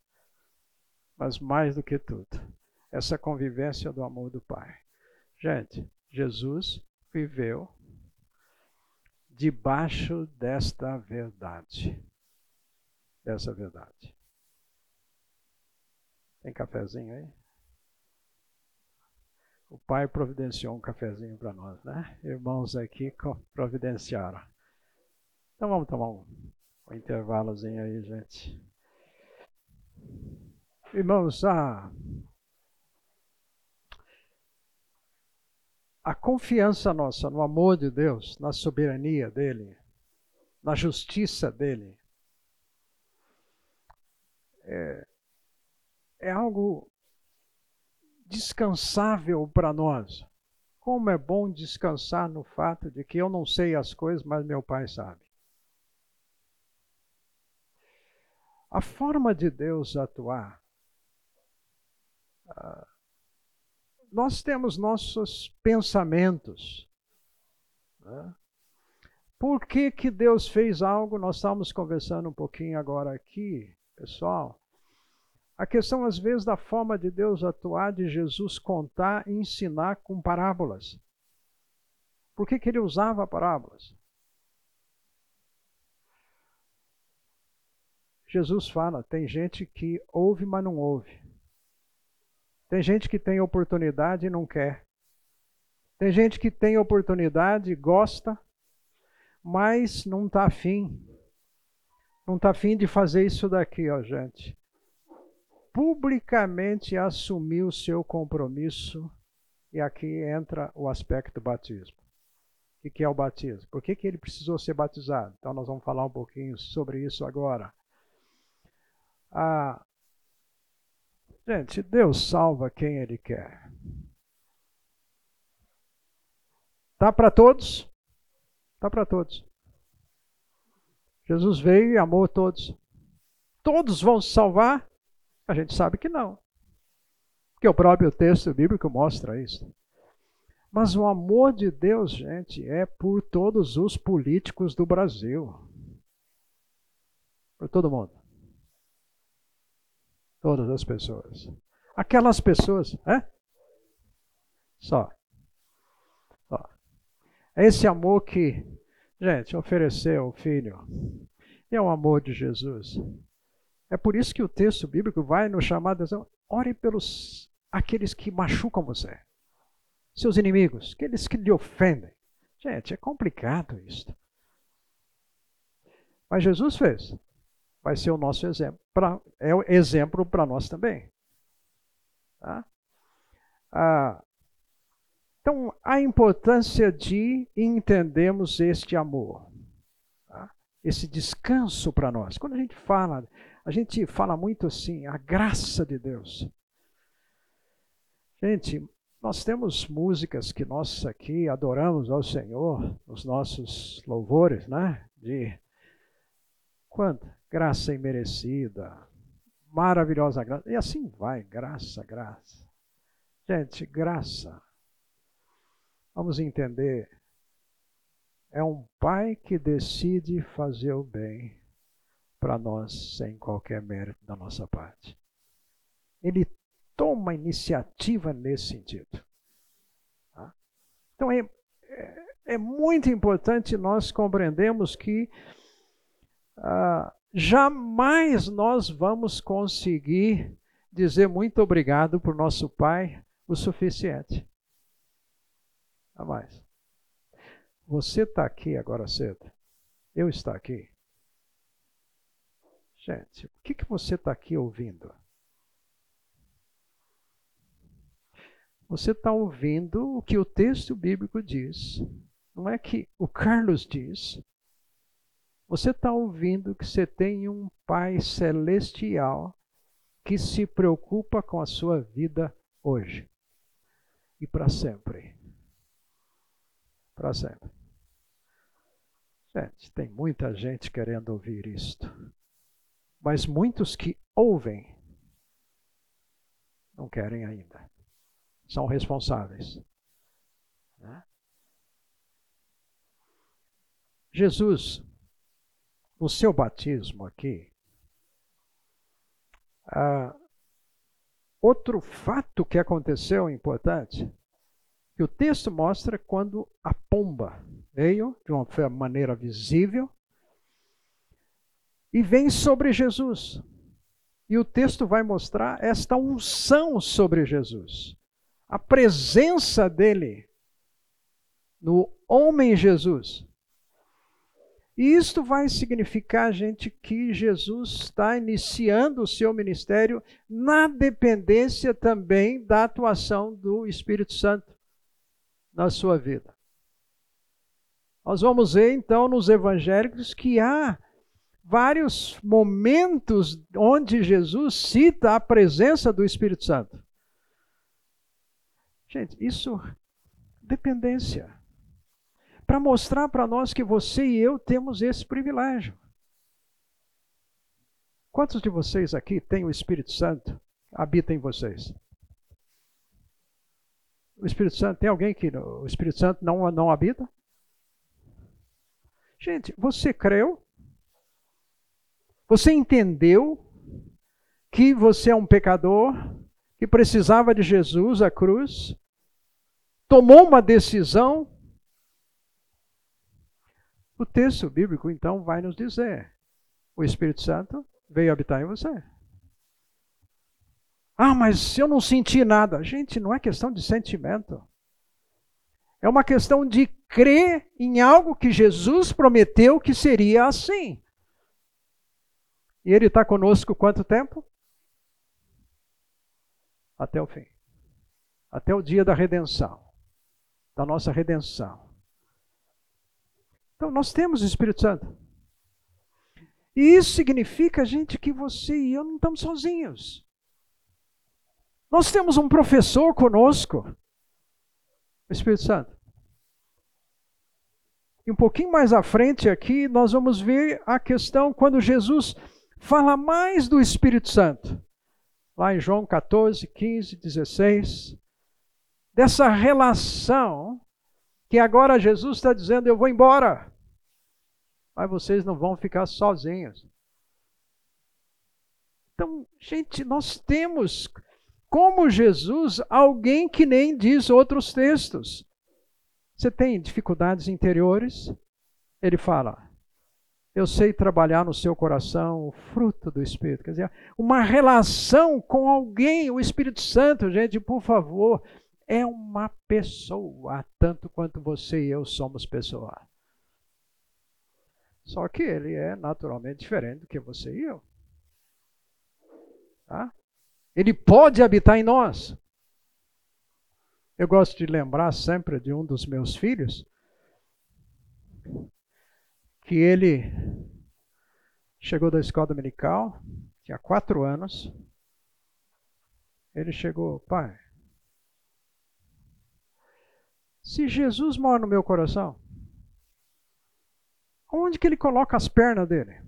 mas mais do que tudo, essa convivência do amor do Pai. Gente, Jesus viveu debaixo desta verdade. Dessa verdade. Tem cafezinho aí? O pai providenciou um cafezinho para nós, né? Irmãos aqui providenciaram. Então vamos tomar um, um intervalozinho aí, gente. Irmãos, ah, a confiança nossa no amor de Deus, na soberania dele, na justiça dele, é, é algo descansável para nós. Como é bom descansar no fato de que eu não sei as coisas, mas meu Pai sabe. A forma de Deus atuar. Uh, nós temos nossos pensamentos. Né? Por que, que Deus fez algo? Nós estamos conversando um pouquinho agora aqui, pessoal. A questão, às vezes, da forma de Deus atuar, de Jesus contar e ensinar com parábolas. Por que, que ele usava parábolas? Jesus fala: tem gente que ouve, mas não ouve. Tem gente que tem oportunidade e não quer. Tem gente que tem oportunidade, gosta, mas não está afim. Não está afim de fazer isso daqui, ó, gente publicamente assumir o seu compromisso, e aqui entra o aspecto batismo. O que é o batismo? Por que, que ele precisou ser batizado? Então, nós vamos falar um pouquinho sobre isso agora. Ah, gente, Deus salva quem Ele quer. Tá para todos? Tá para todos. Jesus veio e amou todos. Todos vão se salvar? A gente sabe que não. Porque o próprio texto bíblico mostra isso. Mas o amor de Deus, gente, é por todos os políticos do Brasil. Por todo mundo. Todas as pessoas. Aquelas pessoas, é? Só. É esse amor que, gente, ofereceu o filho. É o amor de Jesus. É por isso que o texto bíblico vai nos chamar a. Ore pelos aqueles que machucam você. Seus inimigos, aqueles que lhe ofendem. Gente, é complicado isso. Mas Jesus fez. Vai ser o nosso exemplo. Pra, é o exemplo para nós também. Tá? Ah, então, a importância de entendermos este amor, tá? esse descanso para nós. Quando a gente fala a gente fala muito assim, a graça de Deus. Gente, nós temos músicas que nós aqui adoramos ao Senhor, os nossos louvores, né? De quanta graça imerecida, maravilhosa graça. E assim vai, graça, graça. Gente, graça. Vamos entender. É um pai que decide fazer o bem para nós sem qualquer mérito da nossa parte. Ele toma iniciativa nesse sentido. Tá? Então é, é, é, muito importante nós compreendermos que ah, jamais nós vamos conseguir dizer muito obrigado por nosso Pai o suficiente. Jamais. Você está aqui agora cedo. Eu estou aqui. Gente, o que, que você está aqui ouvindo? Você está ouvindo o que o texto bíblico diz. Não é que o Carlos diz. Você está ouvindo que você tem um Pai celestial que se preocupa com a sua vida hoje e para sempre. Para sempre. Gente, tem muita gente querendo ouvir isto. Mas muitos que ouvem não querem ainda. São responsáveis. Né? Jesus, no seu batismo aqui, ah, outro fato que aconteceu importante, que o texto mostra quando a pomba veio de uma maneira visível e vem sobre Jesus. E o texto vai mostrar esta unção sobre Jesus. A presença dele no homem Jesus. E isto vai significar, gente, que Jesus está iniciando o seu ministério na dependência também da atuação do Espírito Santo na sua vida. Nós vamos ver então nos evangélicos que há vários momentos onde Jesus cita a presença do Espírito Santo. Gente, isso dependência. Para mostrar para nós que você e eu temos esse privilégio. Quantos de vocês aqui têm o Espírito Santo? Habita em vocês. O Espírito Santo, tem alguém que o Espírito Santo não, não habita? Gente, você creu? Você entendeu que você é um pecador, que precisava de Jesus, a cruz? Tomou uma decisão? O texto bíblico, então, vai nos dizer: o Espírito Santo veio habitar em você. Ah, mas eu não senti nada. Gente, não é questão de sentimento. É uma questão de crer em algo que Jesus prometeu que seria assim. E Ele está conosco quanto tempo? Até o fim. Até o dia da redenção. Da nossa redenção. Então, nós temos o Espírito Santo. E isso significa, gente, que você e eu não estamos sozinhos. Nós temos um professor conosco, o Espírito Santo. E um pouquinho mais à frente aqui, nós vamos ver a questão quando Jesus fala mais do Espírito Santo. Lá em João 14, 15, 16. Dessa relação que agora Jesus está dizendo: Eu vou embora mas vocês não vão ficar sozinhos. Então, gente, nós temos, como Jesus, alguém que nem diz outros textos. Você tem dificuldades interiores? Ele fala: Eu sei trabalhar no seu coração o fruto do Espírito. Quer dizer, uma relação com alguém, o Espírito Santo, gente, por favor, é uma pessoa, tanto quanto você e eu somos pessoas. Só que ele é naturalmente diferente do que você e eu. Tá? Ele pode habitar em nós. Eu gosto de lembrar sempre de um dos meus filhos, que ele chegou da escola dominical, tinha quatro anos. Ele chegou, pai, se Jesus mora no meu coração, Onde que ele coloca as pernas dele?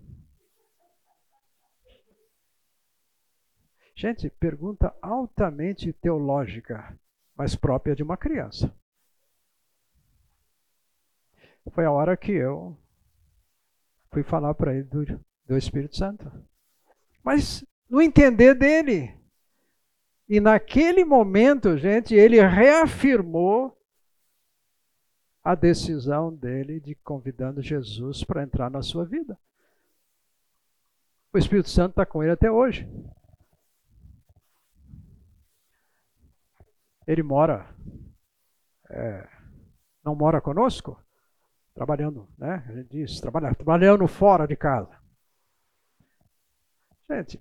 Gente, pergunta altamente teológica, mas própria de uma criança. Foi a hora que eu fui falar para ele do, do Espírito Santo. Mas no entender dele. E naquele momento, gente, ele reafirmou a decisão dele de convidando Jesus para entrar na sua vida. O Espírito Santo está com ele até hoje. Ele mora, é, não mora conosco, trabalhando, né? Gente diz, trabalhando, trabalhando fora de casa. Gente,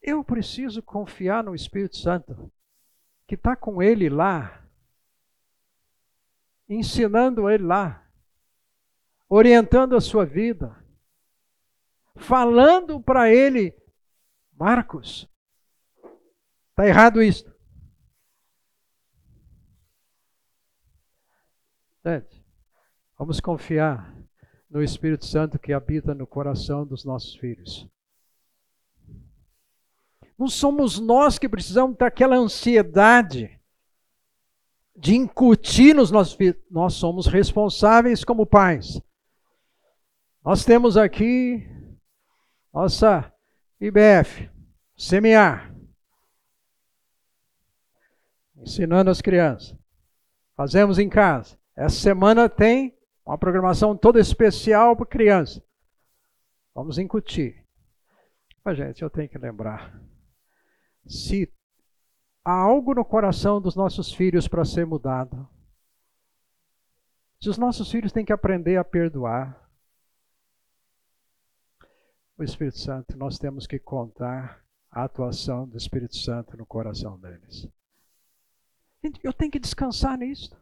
eu preciso confiar no Espírito Santo, que está com ele lá, ensinando ele lá, orientando a sua vida, falando para ele, Marcos, está errado isso. Gente, vamos confiar no Espírito Santo que habita no coração dos nossos filhos. Não somos nós que precisamos daquela ansiedade de incutir nos nossos filhos. Nós somos responsáveis como pais. Nós temos aqui nossa IBF, semear, ensinando as crianças. Fazemos em casa. Essa semana tem uma programação toda especial para criança. Vamos incutir. Mas, gente, eu tenho que lembrar. Se há algo no coração dos nossos filhos para ser mudado. Se os nossos filhos têm que aprender a perdoar, o Espírito Santo, nós temos que contar a atuação do Espírito Santo no coração deles. Eu tenho que descansar nisso.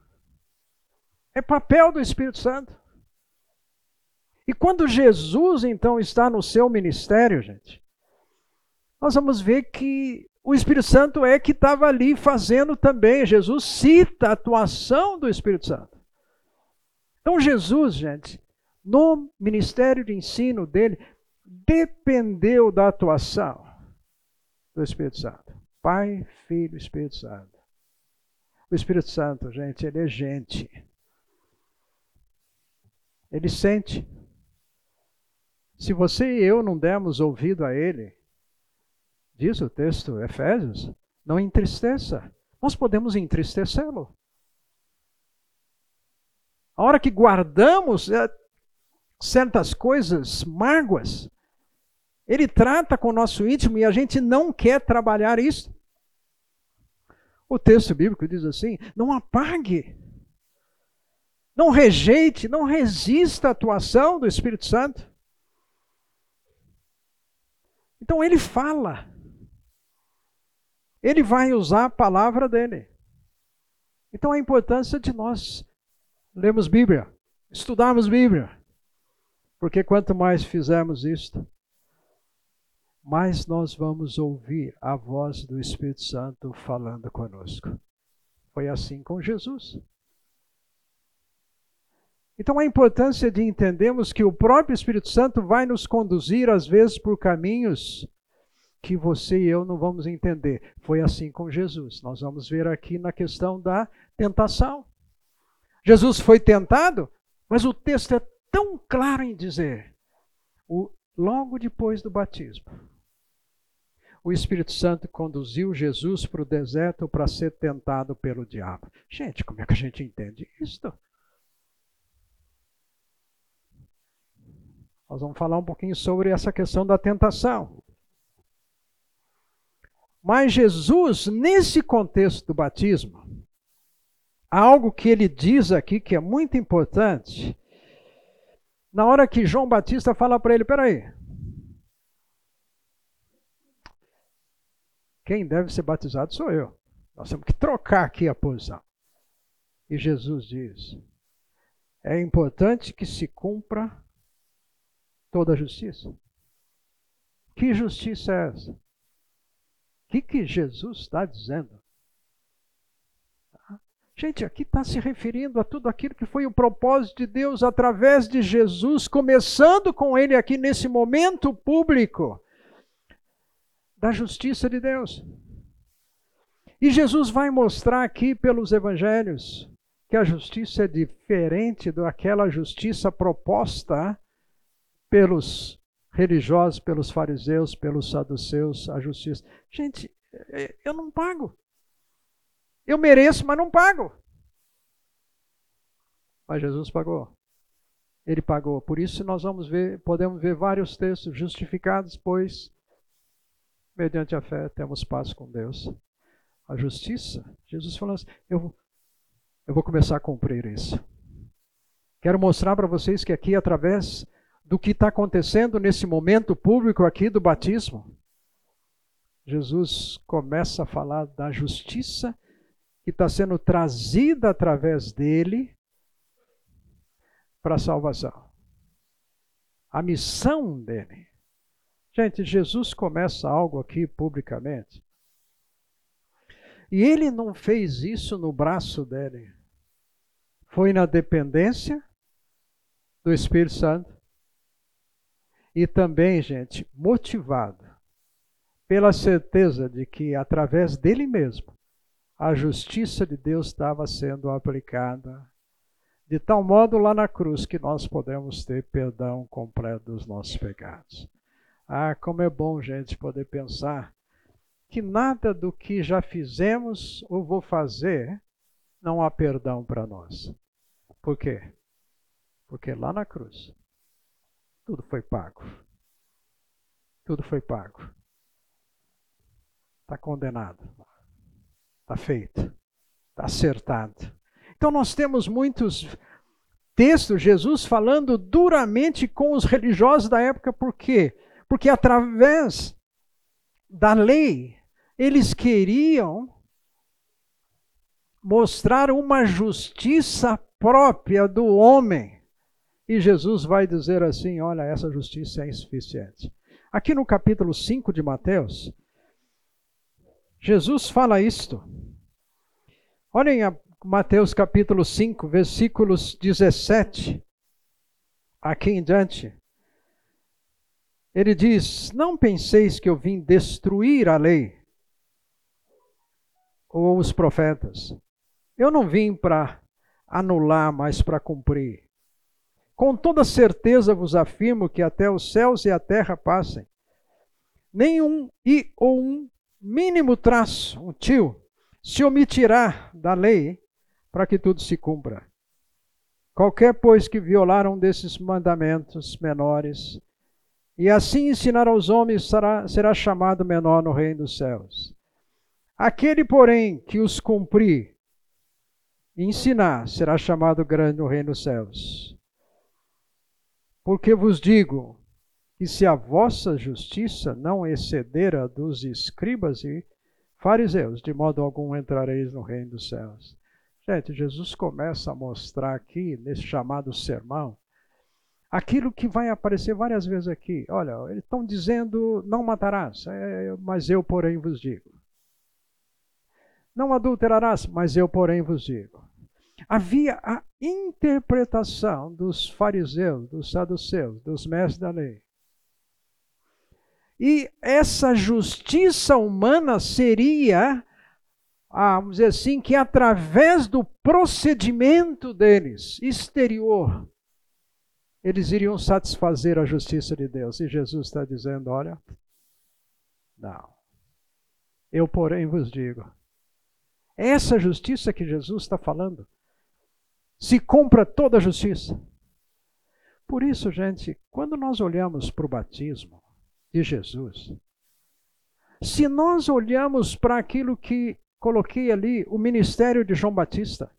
É papel do Espírito Santo. E quando Jesus, então, está no seu ministério, gente, nós vamos ver que o Espírito Santo é que estava ali fazendo também. Jesus cita a atuação do Espírito Santo. Então, Jesus, gente, no ministério de ensino dele, dependeu da atuação do Espírito Santo. Pai, Filho, Espírito Santo. O Espírito Santo, gente, ele é gente. Ele sente. Se você e eu não dermos ouvido a ele, diz o texto Efésios, não entristeça. Nós podemos entristecê-lo. A hora que guardamos é, certas coisas, mágoas, ele trata com o nosso íntimo e a gente não quer trabalhar isso. O texto bíblico diz assim: não apague, não rejeite, não resista à atuação do Espírito Santo. Então ele fala, ele vai usar a palavra dele. Então a importância de nós lermos Bíblia, estudarmos Bíblia, porque quanto mais fizermos isto, mais nós vamos ouvir a voz do Espírito Santo falando conosco. Foi assim com Jesus. Então, a importância de entendermos que o próprio Espírito Santo vai nos conduzir, às vezes, por caminhos que você e eu não vamos entender. Foi assim com Jesus. Nós vamos ver aqui na questão da tentação. Jesus foi tentado, mas o texto é tão claro em dizer, o, logo depois do batismo, o Espírito Santo conduziu Jesus para o deserto para ser tentado pelo diabo. Gente, como é que a gente entende isso? Nós vamos falar um pouquinho sobre essa questão da tentação. Mas Jesus, nesse contexto do batismo, há algo que ele diz aqui que é muito importante. Na hora que João Batista fala para ele: peraí, Quem deve ser batizado sou eu. Nós temos que trocar aqui a posição. E Jesus diz: é importante que se cumpra toda a justiça. Que justiça é essa? Que, que Jesus está dizendo? Gente, aqui está se referindo a tudo aquilo que foi o propósito de Deus através de Jesus, começando com ele aqui nesse momento público da justiça de Deus. E Jesus vai mostrar aqui pelos evangelhos que a justiça é diferente daquela justiça proposta pelos religiosos, pelos fariseus, pelos saduceus, a justiça. Gente, é, eu não pago. Eu mereço, mas não pago. Mas Jesus pagou. Ele pagou. Por isso nós vamos ver, podemos ver vários textos justificados, pois mediante a fé temos paz com Deus. A justiça, Jesus falou assim: eu, eu vou começar a cumprir isso. Quero mostrar para vocês que aqui, através do que está acontecendo nesse momento público aqui do batismo, Jesus começa a falar da justiça que está sendo trazida através dele para a salvação. A missão dele. Gente, Jesus começa algo aqui publicamente. E ele não fez isso no braço dele. Foi na dependência do Espírito Santo. E também, gente, motivado pela certeza de que através dele mesmo a justiça de Deus estava sendo aplicada de tal modo lá na cruz que nós podemos ter perdão completo dos nossos pecados. Ah, como é bom, gente, poder pensar que nada do que já fizemos ou vou fazer não há perdão para nós. Por quê? Porque lá na cruz tudo foi pago. Tudo foi pago. Está condenado. Está feito. Está acertado. Então nós temos muitos textos, Jesus falando duramente com os religiosos da época, por quê? Porque através da lei, eles queriam mostrar uma justiça própria do homem, e Jesus vai dizer assim: olha, essa justiça é insuficiente. Aqui no capítulo 5 de Mateus, Jesus fala isto. Olhem Mateus capítulo 5, versículos 17 aqui em diante. Ele diz: Não penseis que eu vim destruir a lei ou os profetas. Eu não vim para anular, mas para cumprir. Com toda certeza vos afirmo que até os céus e a terra passem. Nenhum i ou um mínimo traço, um tio, se omitirá da lei para que tudo se cumpra. Qualquer, pois, que violar um desses mandamentos menores, e assim ensinar aos homens, será, será chamado menor no reino dos céus. Aquele, porém, que os cumprir e ensinar, será chamado grande no reino dos céus. Porque vos digo que se a vossa justiça não exceder a dos escribas e fariseus, de modo algum entrareis no reino dos céus. Gente, Jesus começa a mostrar aqui, nesse chamado sermão, aquilo que vai aparecer várias vezes aqui. Olha, eles estão dizendo: não matarás, é, mas eu, porém, vos digo. Não adulterarás, mas eu, porém, vos digo havia a interpretação dos fariseus, dos saduceus, dos mestres da lei. E essa justiça humana seria, ah, vamos dizer assim, que através do procedimento deles, exterior, eles iriam satisfazer a justiça de Deus. E Jesus está dizendo: olha, não. Eu, porém, vos digo. Essa justiça que Jesus está falando se compra toda a justiça. Por isso, gente, quando nós olhamos para o batismo de Jesus, se nós olhamos para aquilo que coloquei ali, o ministério de João Batista,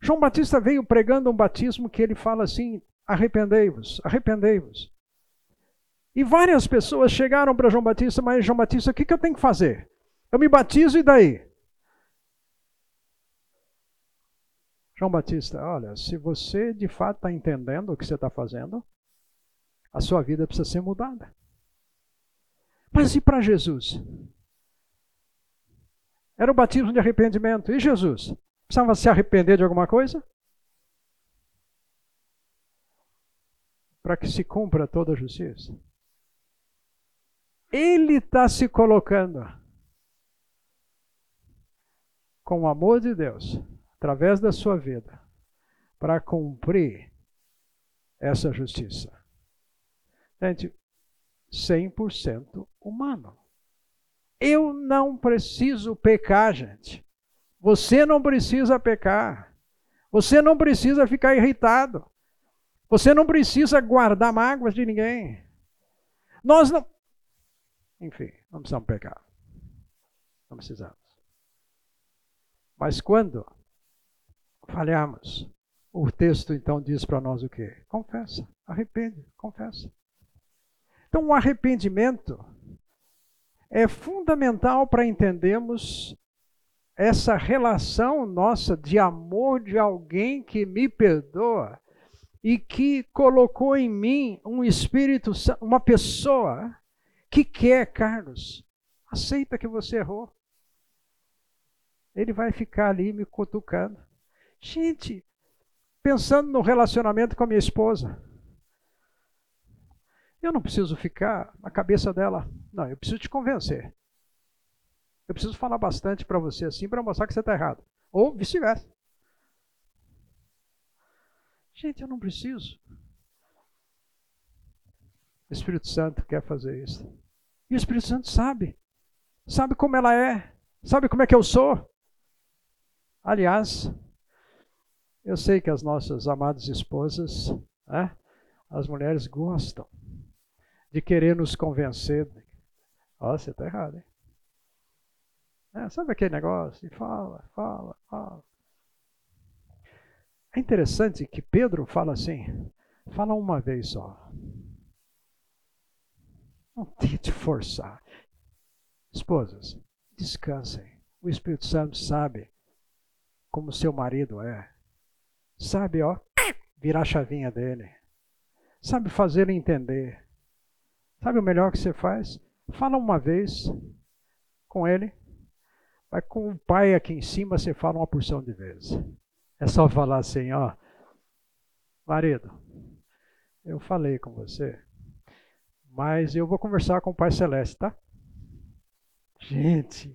João Batista veio pregando um batismo que ele fala assim: arrependei-vos, arrependei-vos. E várias pessoas chegaram para João Batista, mas João Batista, o que, que eu tenho que fazer? Eu me batizo e daí? João Batista, olha, se você de fato está entendendo o que você está fazendo, a sua vida precisa ser mudada. Mas e para Jesus? Era o batismo de arrependimento. E Jesus? Precisava se arrepender de alguma coisa? Para que se cumpra toda a justiça. Ele está se colocando com o amor de Deus através da sua vida, para cumprir essa justiça. Gente, 100% humano. Eu não preciso pecar, gente. Você não precisa pecar. Você não precisa ficar irritado. Você não precisa guardar mágoas de ninguém. Nós não. Enfim, não precisamos pecar. Não precisamos. Mas quando falhamos. O texto então diz para nós o quê? Confessa, arrepende, confessa. Então, o arrependimento é fundamental para entendermos essa relação nossa de amor de alguém que me perdoa e que colocou em mim um espírito, uma pessoa que quer, Carlos, aceita que você errou. Ele vai ficar ali me cutucando. Gente, pensando no relacionamento com a minha esposa. Eu não preciso ficar na cabeça dela. Não, eu preciso te convencer. Eu preciso falar bastante para você assim para mostrar que você está errado. Ou vice-versa. Gente, eu não preciso. O Espírito Santo quer fazer isso. E o Espírito Santo sabe. Sabe como ela é. Sabe como é que eu sou. Aliás, eu sei que as nossas amadas esposas, né, as mulheres gostam de querer nos convencer. Ó, oh, você está errado, hein? É, sabe aquele negócio? E fala, fala, fala. É interessante que Pedro fala assim: fala uma vez só. Não tente forçar. Esposas, descansem. O Espírito Santo sabe como seu marido é sabe, ó, virar a chavinha dele. sabe fazer entender. Sabe o melhor que você faz? Fala uma vez com ele. Vai com o pai aqui em cima, você fala uma porção de vezes. É só falar assim, ó. Marido, eu falei com você, mas eu vou conversar com o Pai Celeste, tá? Gente,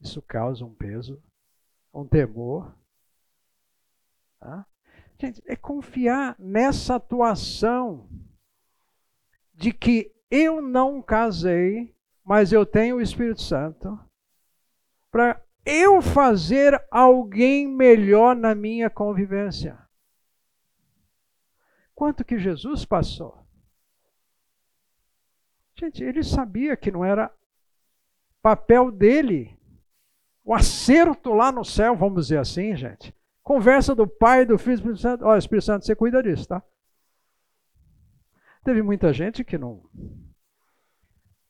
isso causa um peso, um temor. Tá? Gente, é confiar nessa atuação de que eu não casei, mas eu tenho o Espírito Santo para eu fazer alguém melhor na minha convivência. Quanto que Jesus passou? Gente, ele sabia que não era papel dele o acerto lá no céu, vamos dizer assim, gente. Conversa do Pai, do Filho do Espírito Santo. Ó, Espírito Santo, você cuida disso, tá? Teve muita gente que não,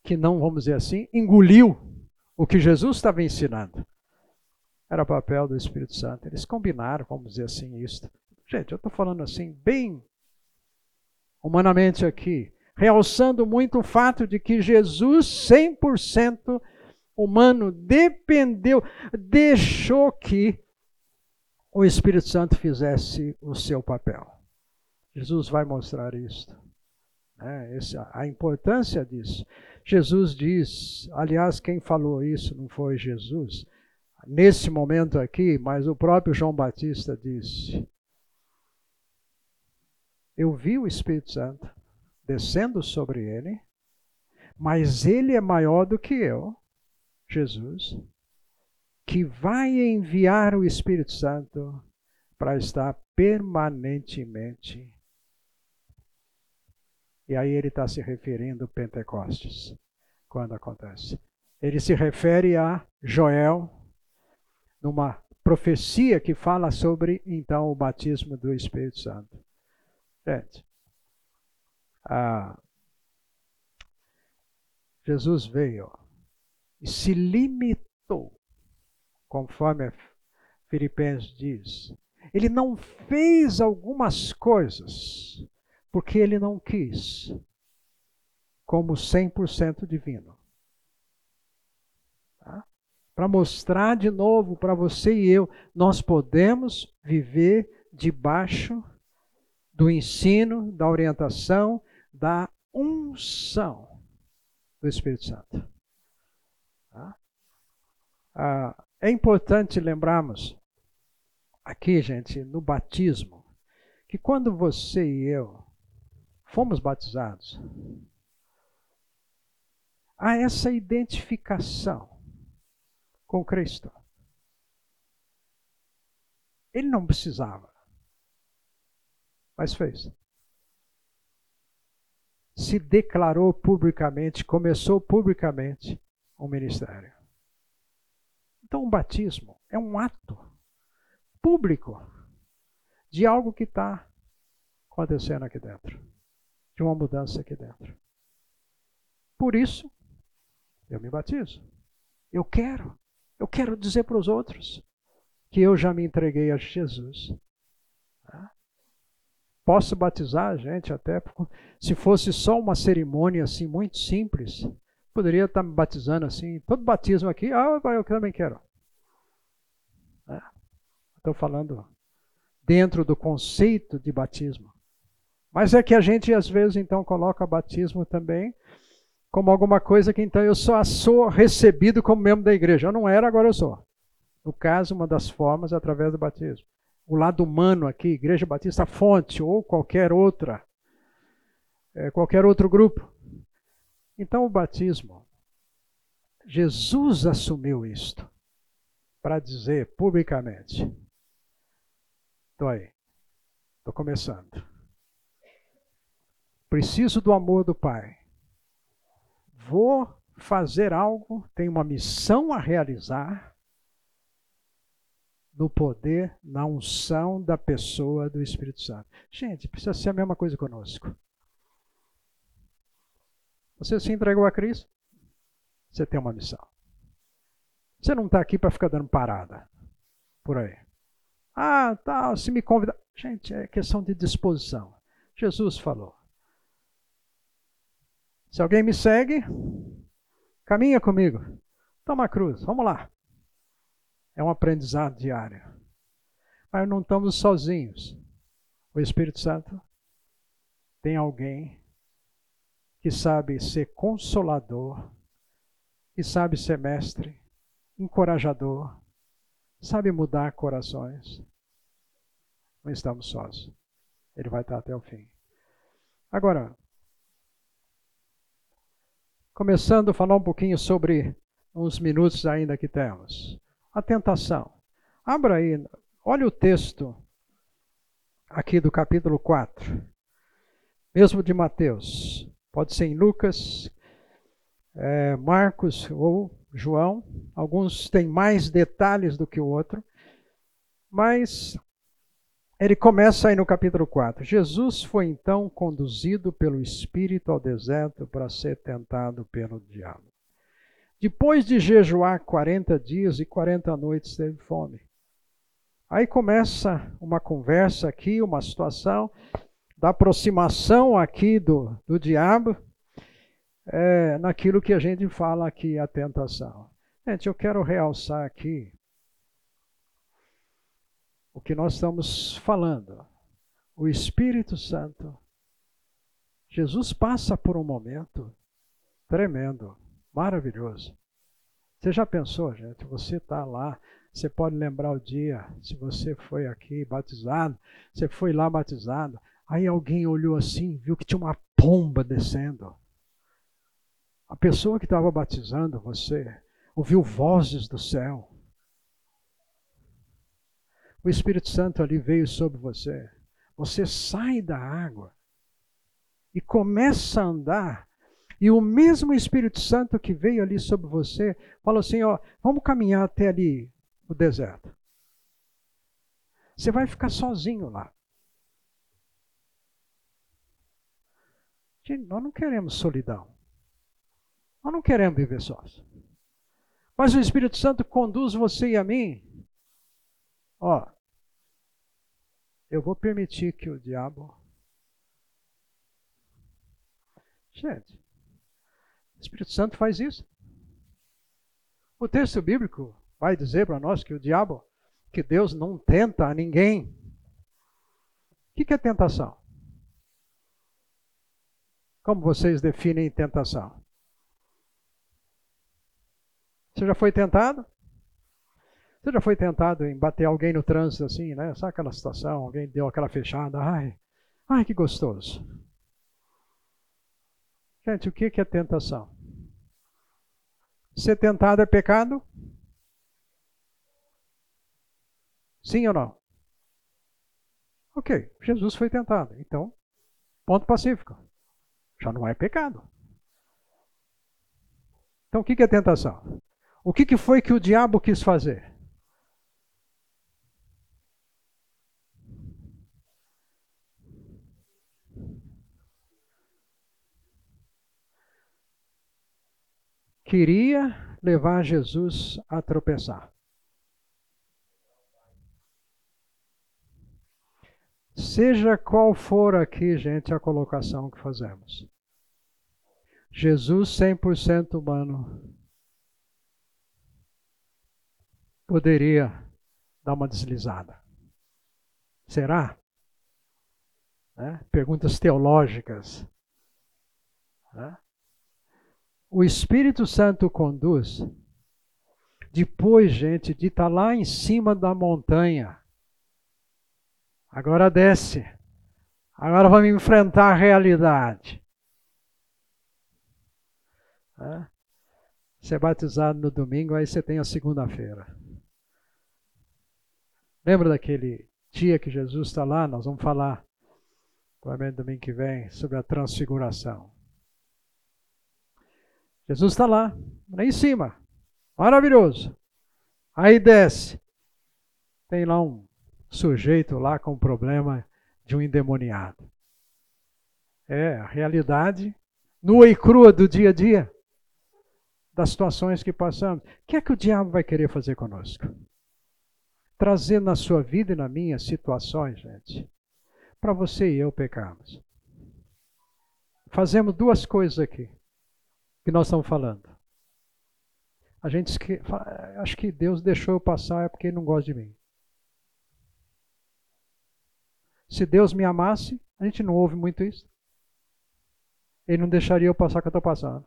que não, vamos dizer assim, engoliu o que Jesus estava ensinando. Era papel do Espírito Santo. Eles combinaram, vamos dizer assim, isso. Gente, eu estou falando assim, bem humanamente aqui, realçando muito o fato de que Jesus, 100% humano, dependeu, deixou que o Espírito Santo fizesse o seu papel. Jesus vai mostrar isso. É, essa, a importância disso. Jesus diz, aliás, quem falou isso não foi Jesus, nesse momento aqui, mas o próprio João Batista disse: Eu vi o Espírito Santo descendo sobre ele, mas ele é maior do que eu, Jesus, que vai enviar o Espírito Santo para estar permanentemente. E aí ele está se referindo a Pentecostes, quando acontece. Ele se refere a Joel, numa profecia que fala sobre então o batismo do Espírito Santo. Gente, ah, Jesus veio e se limitou conforme Filipenses diz. Ele não fez algumas coisas porque ele não quis, como 100% divino. Tá? Para mostrar de novo para você e eu, nós podemos viver debaixo do ensino, da orientação, da unção do Espírito Santo. Tá? Ah, é importante lembrarmos aqui, gente, no batismo, que quando você e eu fomos batizados, há essa identificação com Cristo. Ele não precisava, mas fez. Se declarou publicamente, começou publicamente o ministério. Então, o batismo é um ato público de algo que está acontecendo aqui dentro, de uma mudança aqui dentro. Por isso, eu me batizo. Eu quero, eu quero dizer para os outros que eu já me entreguei a Jesus. Tá? Posso batizar a gente até se fosse só uma cerimônia assim muito simples, Poderia estar me batizando assim, todo batismo aqui, ah, eu também quero. É. Estou falando dentro do conceito de batismo. Mas é que a gente às vezes então coloca batismo também como alguma coisa que então eu só sou recebido como membro da igreja. Eu não era, agora eu sou. No caso, uma das formas é através do batismo. O lado humano aqui, Igreja Batista Fonte ou qualquer outra, é, qualquer outro grupo. Então, o batismo, Jesus assumiu isto para dizer publicamente: estou aí, estou começando. Preciso do amor do Pai. Vou fazer algo, tenho uma missão a realizar no poder, na unção da pessoa do Espírito Santo. Gente, precisa ser a mesma coisa conosco. Você se entregou a Cristo, você tem uma missão. Você não está aqui para ficar dando parada por aí. Ah, tá, se me convidar. Gente, é questão de disposição. Jesus falou: Se alguém me segue, caminha comigo. Toma a cruz, vamos lá. É um aprendizado diário. Mas não estamos sozinhos. O Espírito Santo tem alguém que sabe ser consolador, que sabe ser mestre, encorajador, sabe mudar corações. Não estamos sós. Ele vai estar até o fim. Agora, começando a falar um pouquinho sobre uns minutos ainda que temos. A tentação. Abra aí, olha o texto aqui do capítulo 4, mesmo de Mateus. Pode ser em Lucas, é, Marcos ou João. Alguns têm mais detalhes do que o outro, mas ele começa aí no capítulo 4. Jesus foi então conduzido pelo Espírito ao deserto para ser tentado pelo diabo. Depois de jejuar 40 dias e 40 noites, teve fome. Aí começa uma conversa aqui, uma situação da aproximação aqui do, do diabo é, naquilo que a gente fala aqui, a tentação. Gente, eu quero realçar aqui o que nós estamos falando. O Espírito Santo. Jesus passa por um momento tremendo, maravilhoso. Você já pensou, gente? Você está lá, você pode lembrar o dia, se você foi aqui batizado, você foi lá batizado, aí alguém olhou assim, viu que tinha uma pomba descendo. A pessoa que estava batizando você ouviu vozes do céu. O Espírito Santo ali veio sobre você. Você sai da água e começa a andar. E o mesmo Espírito Santo que veio ali sobre você, fala assim: ó, vamos caminhar até ali o deserto. Você vai ficar sozinho lá. Nós não queremos solidão. Nós não queremos viver sós. Mas o Espírito Santo conduz você e a mim Ó, eu vou permitir que o diabo. Gente, o Espírito Santo faz isso. O texto bíblico vai dizer para nós que o diabo, que Deus não tenta a ninguém. O que é tentação? Como vocês definem tentação? Você já foi tentado? Você já foi tentado em bater alguém no trânsito assim, né? Sabe aquela situação? Alguém deu aquela fechada. Ai, ai que gostoso. Gente, o que é tentação? Ser tentado é pecado? Sim ou não? Ok, Jesus foi tentado. Então, ponto pacífico. Já não é pecado. Então, o que é tentação? O que foi que o diabo quis fazer? queria levar Jesus a tropeçar. Seja qual for aqui, gente, a colocação que fazemos. Jesus 100% humano poderia dar uma deslizada. Será? Né? Perguntas teológicas. Né? o Espírito Santo conduz, depois, gente, de estar tá lá em cima da montanha, agora desce, agora vamos enfrentar a realidade. É? Você é batizado no domingo, aí você tem a segunda-feira. Lembra daquele dia que Jesus está lá? Nós vamos falar, provavelmente domingo que vem, sobre a transfiguração. Jesus está lá, lá em cima. Maravilhoso. Aí desce. Tem lá um sujeito lá com problema de um endemoniado. É a realidade nua e crua do dia a dia, das situações que passamos. O que é que o diabo vai querer fazer conosco? Trazer na sua vida e na minha situações, gente, para você e eu pecarmos. Fazemos duas coisas aqui. que nós estamos falando? A gente acho que Deus deixou eu passar é porque ele não gosta de mim. Se Deus me amasse, a gente não ouve muito isso. Ele não deixaria eu passar o que eu estou passando.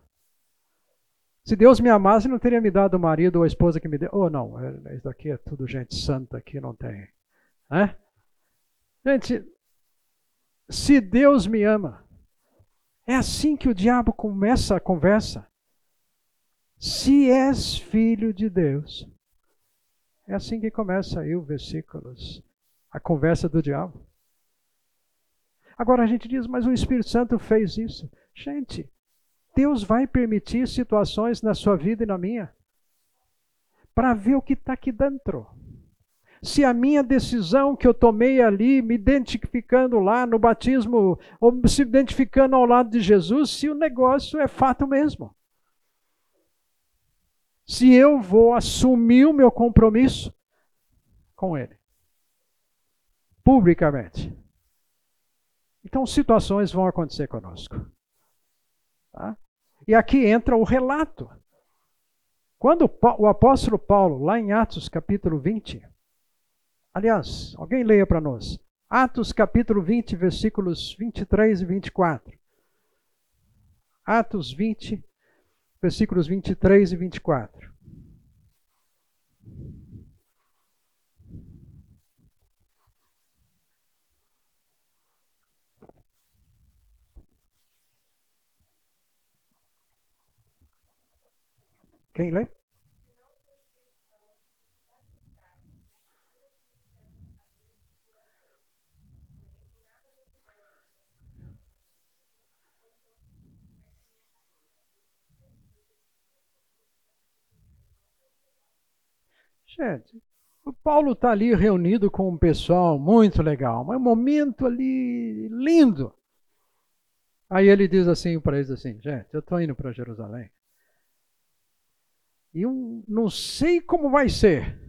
Se Deus me amasse, não teria me dado o marido ou a esposa que me deu. Oh, não, é, isso aqui é tudo gente santa aqui, não tem. É? Gente, se Deus me ama, é assim que o diabo começa a conversa. Se és filho de Deus. É assim que começa aí o versículos, a conversa do diabo. Agora a gente diz, mas o Espírito Santo fez isso. Gente, Deus vai permitir situações na sua vida e na minha para ver o que está aqui dentro. Se a minha decisão que eu tomei ali, me identificando lá no batismo, ou se identificando ao lado de Jesus, se o negócio é fato mesmo. Se eu vou assumir o meu compromisso com Ele, publicamente. Então, situações vão acontecer conosco. Tá? E aqui entra o relato. Quando o apóstolo Paulo, lá em Atos capítulo 20, aliás, alguém leia para nós. Atos capítulo 20, versículos 23 e 24. Atos 20, versículos 23 e 24. Quem lê? Gente, o Paulo está ali reunido com um pessoal muito legal, mas um momento ali lindo. Aí ele diz assim para eles assim, gente, eu estou indo para Jerusalém. E um, não sei como vai ser,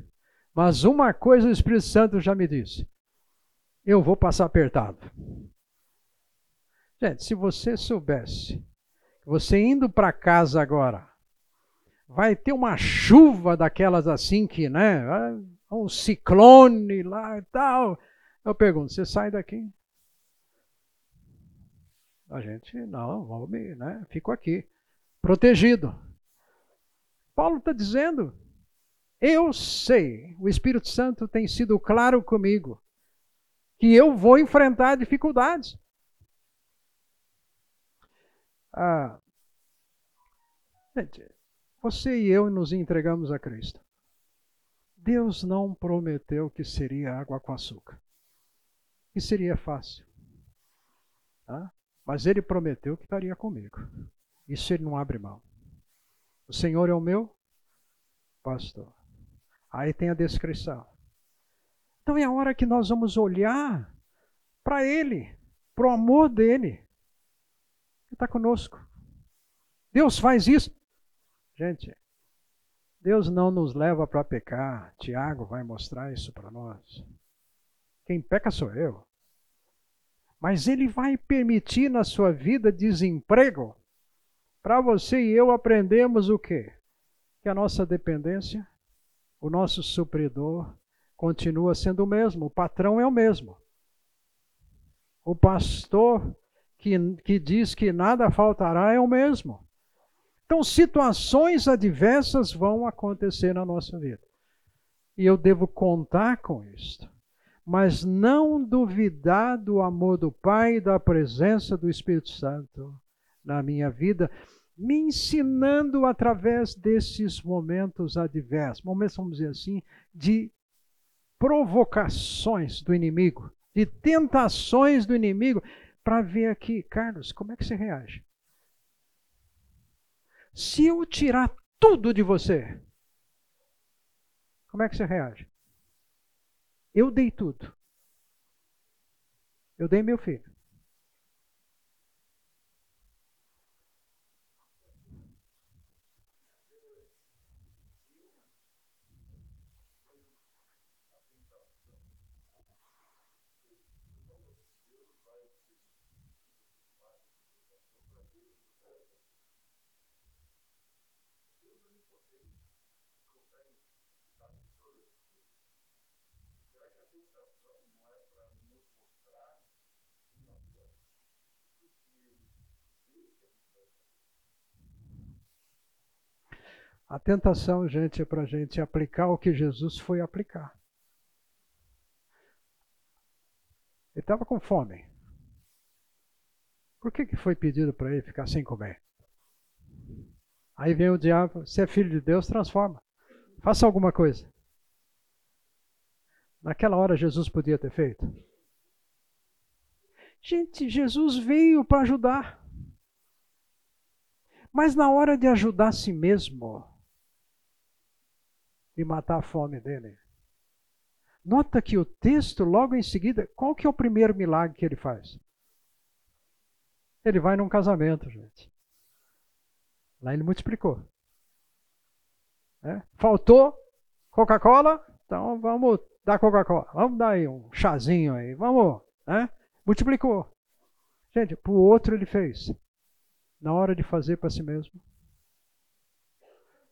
mas uma coisa o Espírito Santo já me disse: eu vou passar apertado. Gente, se você soubesse, você indo para casa agora, vai ter uma chuva daquelas assim que, né? Um ciclone lá e tal. Eu pergunto: você sai daqui? A gente, não, vamos, né? Fico aqui, protegido. Paulo está dizendo: eu sei, o Espírito Santo tem sido claro comigo, que eu vou enfrentar dificuldades. Ah, gente, você e eu nos entregamos a Cristo. Deus não prometeu que seria água com açúcar. Que seria fácil. Tá? Mas Ele prometeu que estaria comigo. Isso Ele não abre mão. O Senhor é o meu pastor. Aí tem a descrição. Então é a hora que nós vamos olhar para Ele, para o amor dele. Ele está conosco. Deus faz isso. Gente, Deus não nos leva para pecar. Tiago vai mostrar isso para nós. Quem peca sou eu. Mas Ele vai permitir na sua vida desemprego para você e eu aprendemos o quê? Que a nossa dependência, o nosso supridor, continua sendo o mesmo, o patrão é o mesmo. O pastor que, que diz que nada faltará é o mesmo. Então, situações adversas vão acontecer na nossa vida. E eu devo contar com isto. Mas não duvidar do amor do Pai e da presença do Espírito Santo na minha vida, me ensinando através desses momentos adversos, momentos, vamos dizer assim, de provocações do inimigo, de tentações do inimigo, para ver aqui, Carlos, como é que você reage? Se eu tirar tudo de você, como é que você reage? Eu dei tudo. Eu dei meu filho. A tentação, gente, é para a gente aplicar o que Jesus foi aplicar. Ele estava com fome. Por que, que foi pedido para ele ficar sem comer? Aí vem o diabo, se é filho de Deus, transforma. Faça alguma coisa. Naquela hora Jesus podia ter feito. Gente, Jesus veio para ajudar. Mas na hora de ajudar a si mesmo e matar a fome dele, nota que o texto, logo em seguida, qual que é o primeiro milagre que ele faz? Ele vai num casamento, gente. Lá ele multiplicou. É? Faltou Coca-Cola, então vamos dar Coca-Cola. Vamos dar aí um chazinho aí, vamos. Né? Multiplicou. Gente, para o outro ele fez. Na hora de fazer para si mesmo.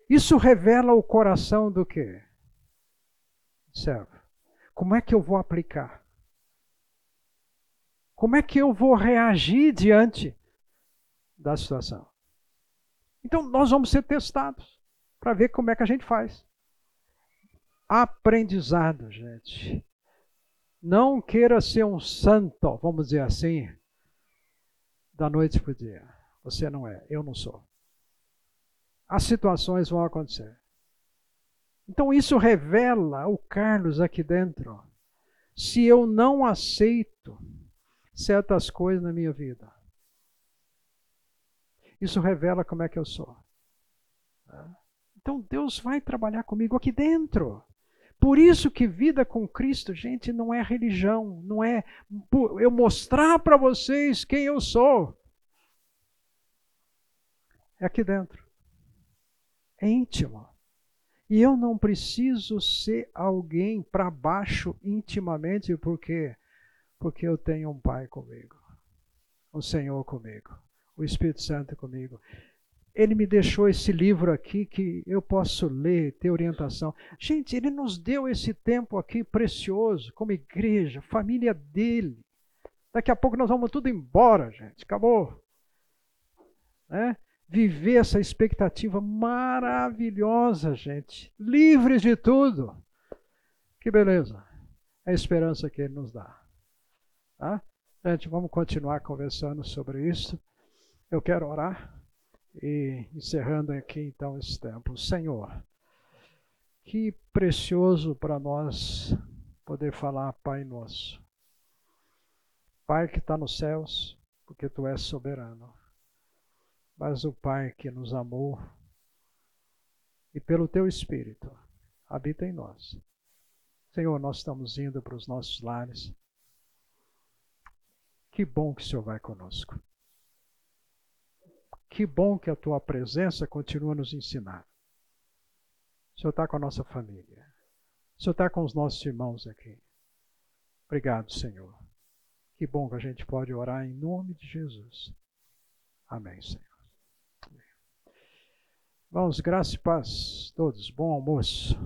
Isso revela o coração do quê? Servo. Como é que eu vou aplicar? Como é que eu vou reagir diante da situação? Então, nós vamos ser testados para ver como é que a gente faz. Aprendizado, gente. Não queira ser um santo, vamos dizer assim, da noite para o dia. Você não é, eu não sou. As situações vão acontecer. Então isso revela o Carlos aqui dentro. Se eu não aceito certas coisas na minha vida, isso revela como é que eu sou. Então Deus vai trabalhar comigo aqui dentro. Por isso que vida com Cristo, gente, não é religião, não é eu mostrar para vocês quem eu sou. É aqui dentro. Íntimo. E eu não preciso ser alguém para baixo intimamente, porque porque eu tenho um Pai comigo, um Senhor comigo o Espírito Santo comigo. Ele me deixou esse livro aqui que eu posso ler, ter orientação. Gente, ele nos deu esse tempo aqui precioso, como igreja, família dele. Daqui a pouco nós vamos tudo embora, gente. Acabou. É? Viver essa expectativa maravilhosa, gente. Livres de tudo. Que beleza. É a esperança que ele nos dá. Tá? Gente, vamos continuar conversando sobre isso. Eu quero orar e encerrando aqui então esse tempo. Senhor, que precioso para nós poder falar Pai Nosso. Pai que está nos céus, porque Tu és soberano. Mas o Pai que nos amou e pelo Teu Espírito habita em nós. Senhor, nós estamos indo para os nossos lares. Que bom que o Senhor vai conosco. Que bom que a tua presença continua a nos ensinar. O Senhor está com a nossa família. O Senhor está com os nossos irmãos aqui. Obrigado, Senhor. Que bom que a gente pode orar em nome de Jesus. Amém, Senhor. Vamos, graça e paz todos. Bom almoço.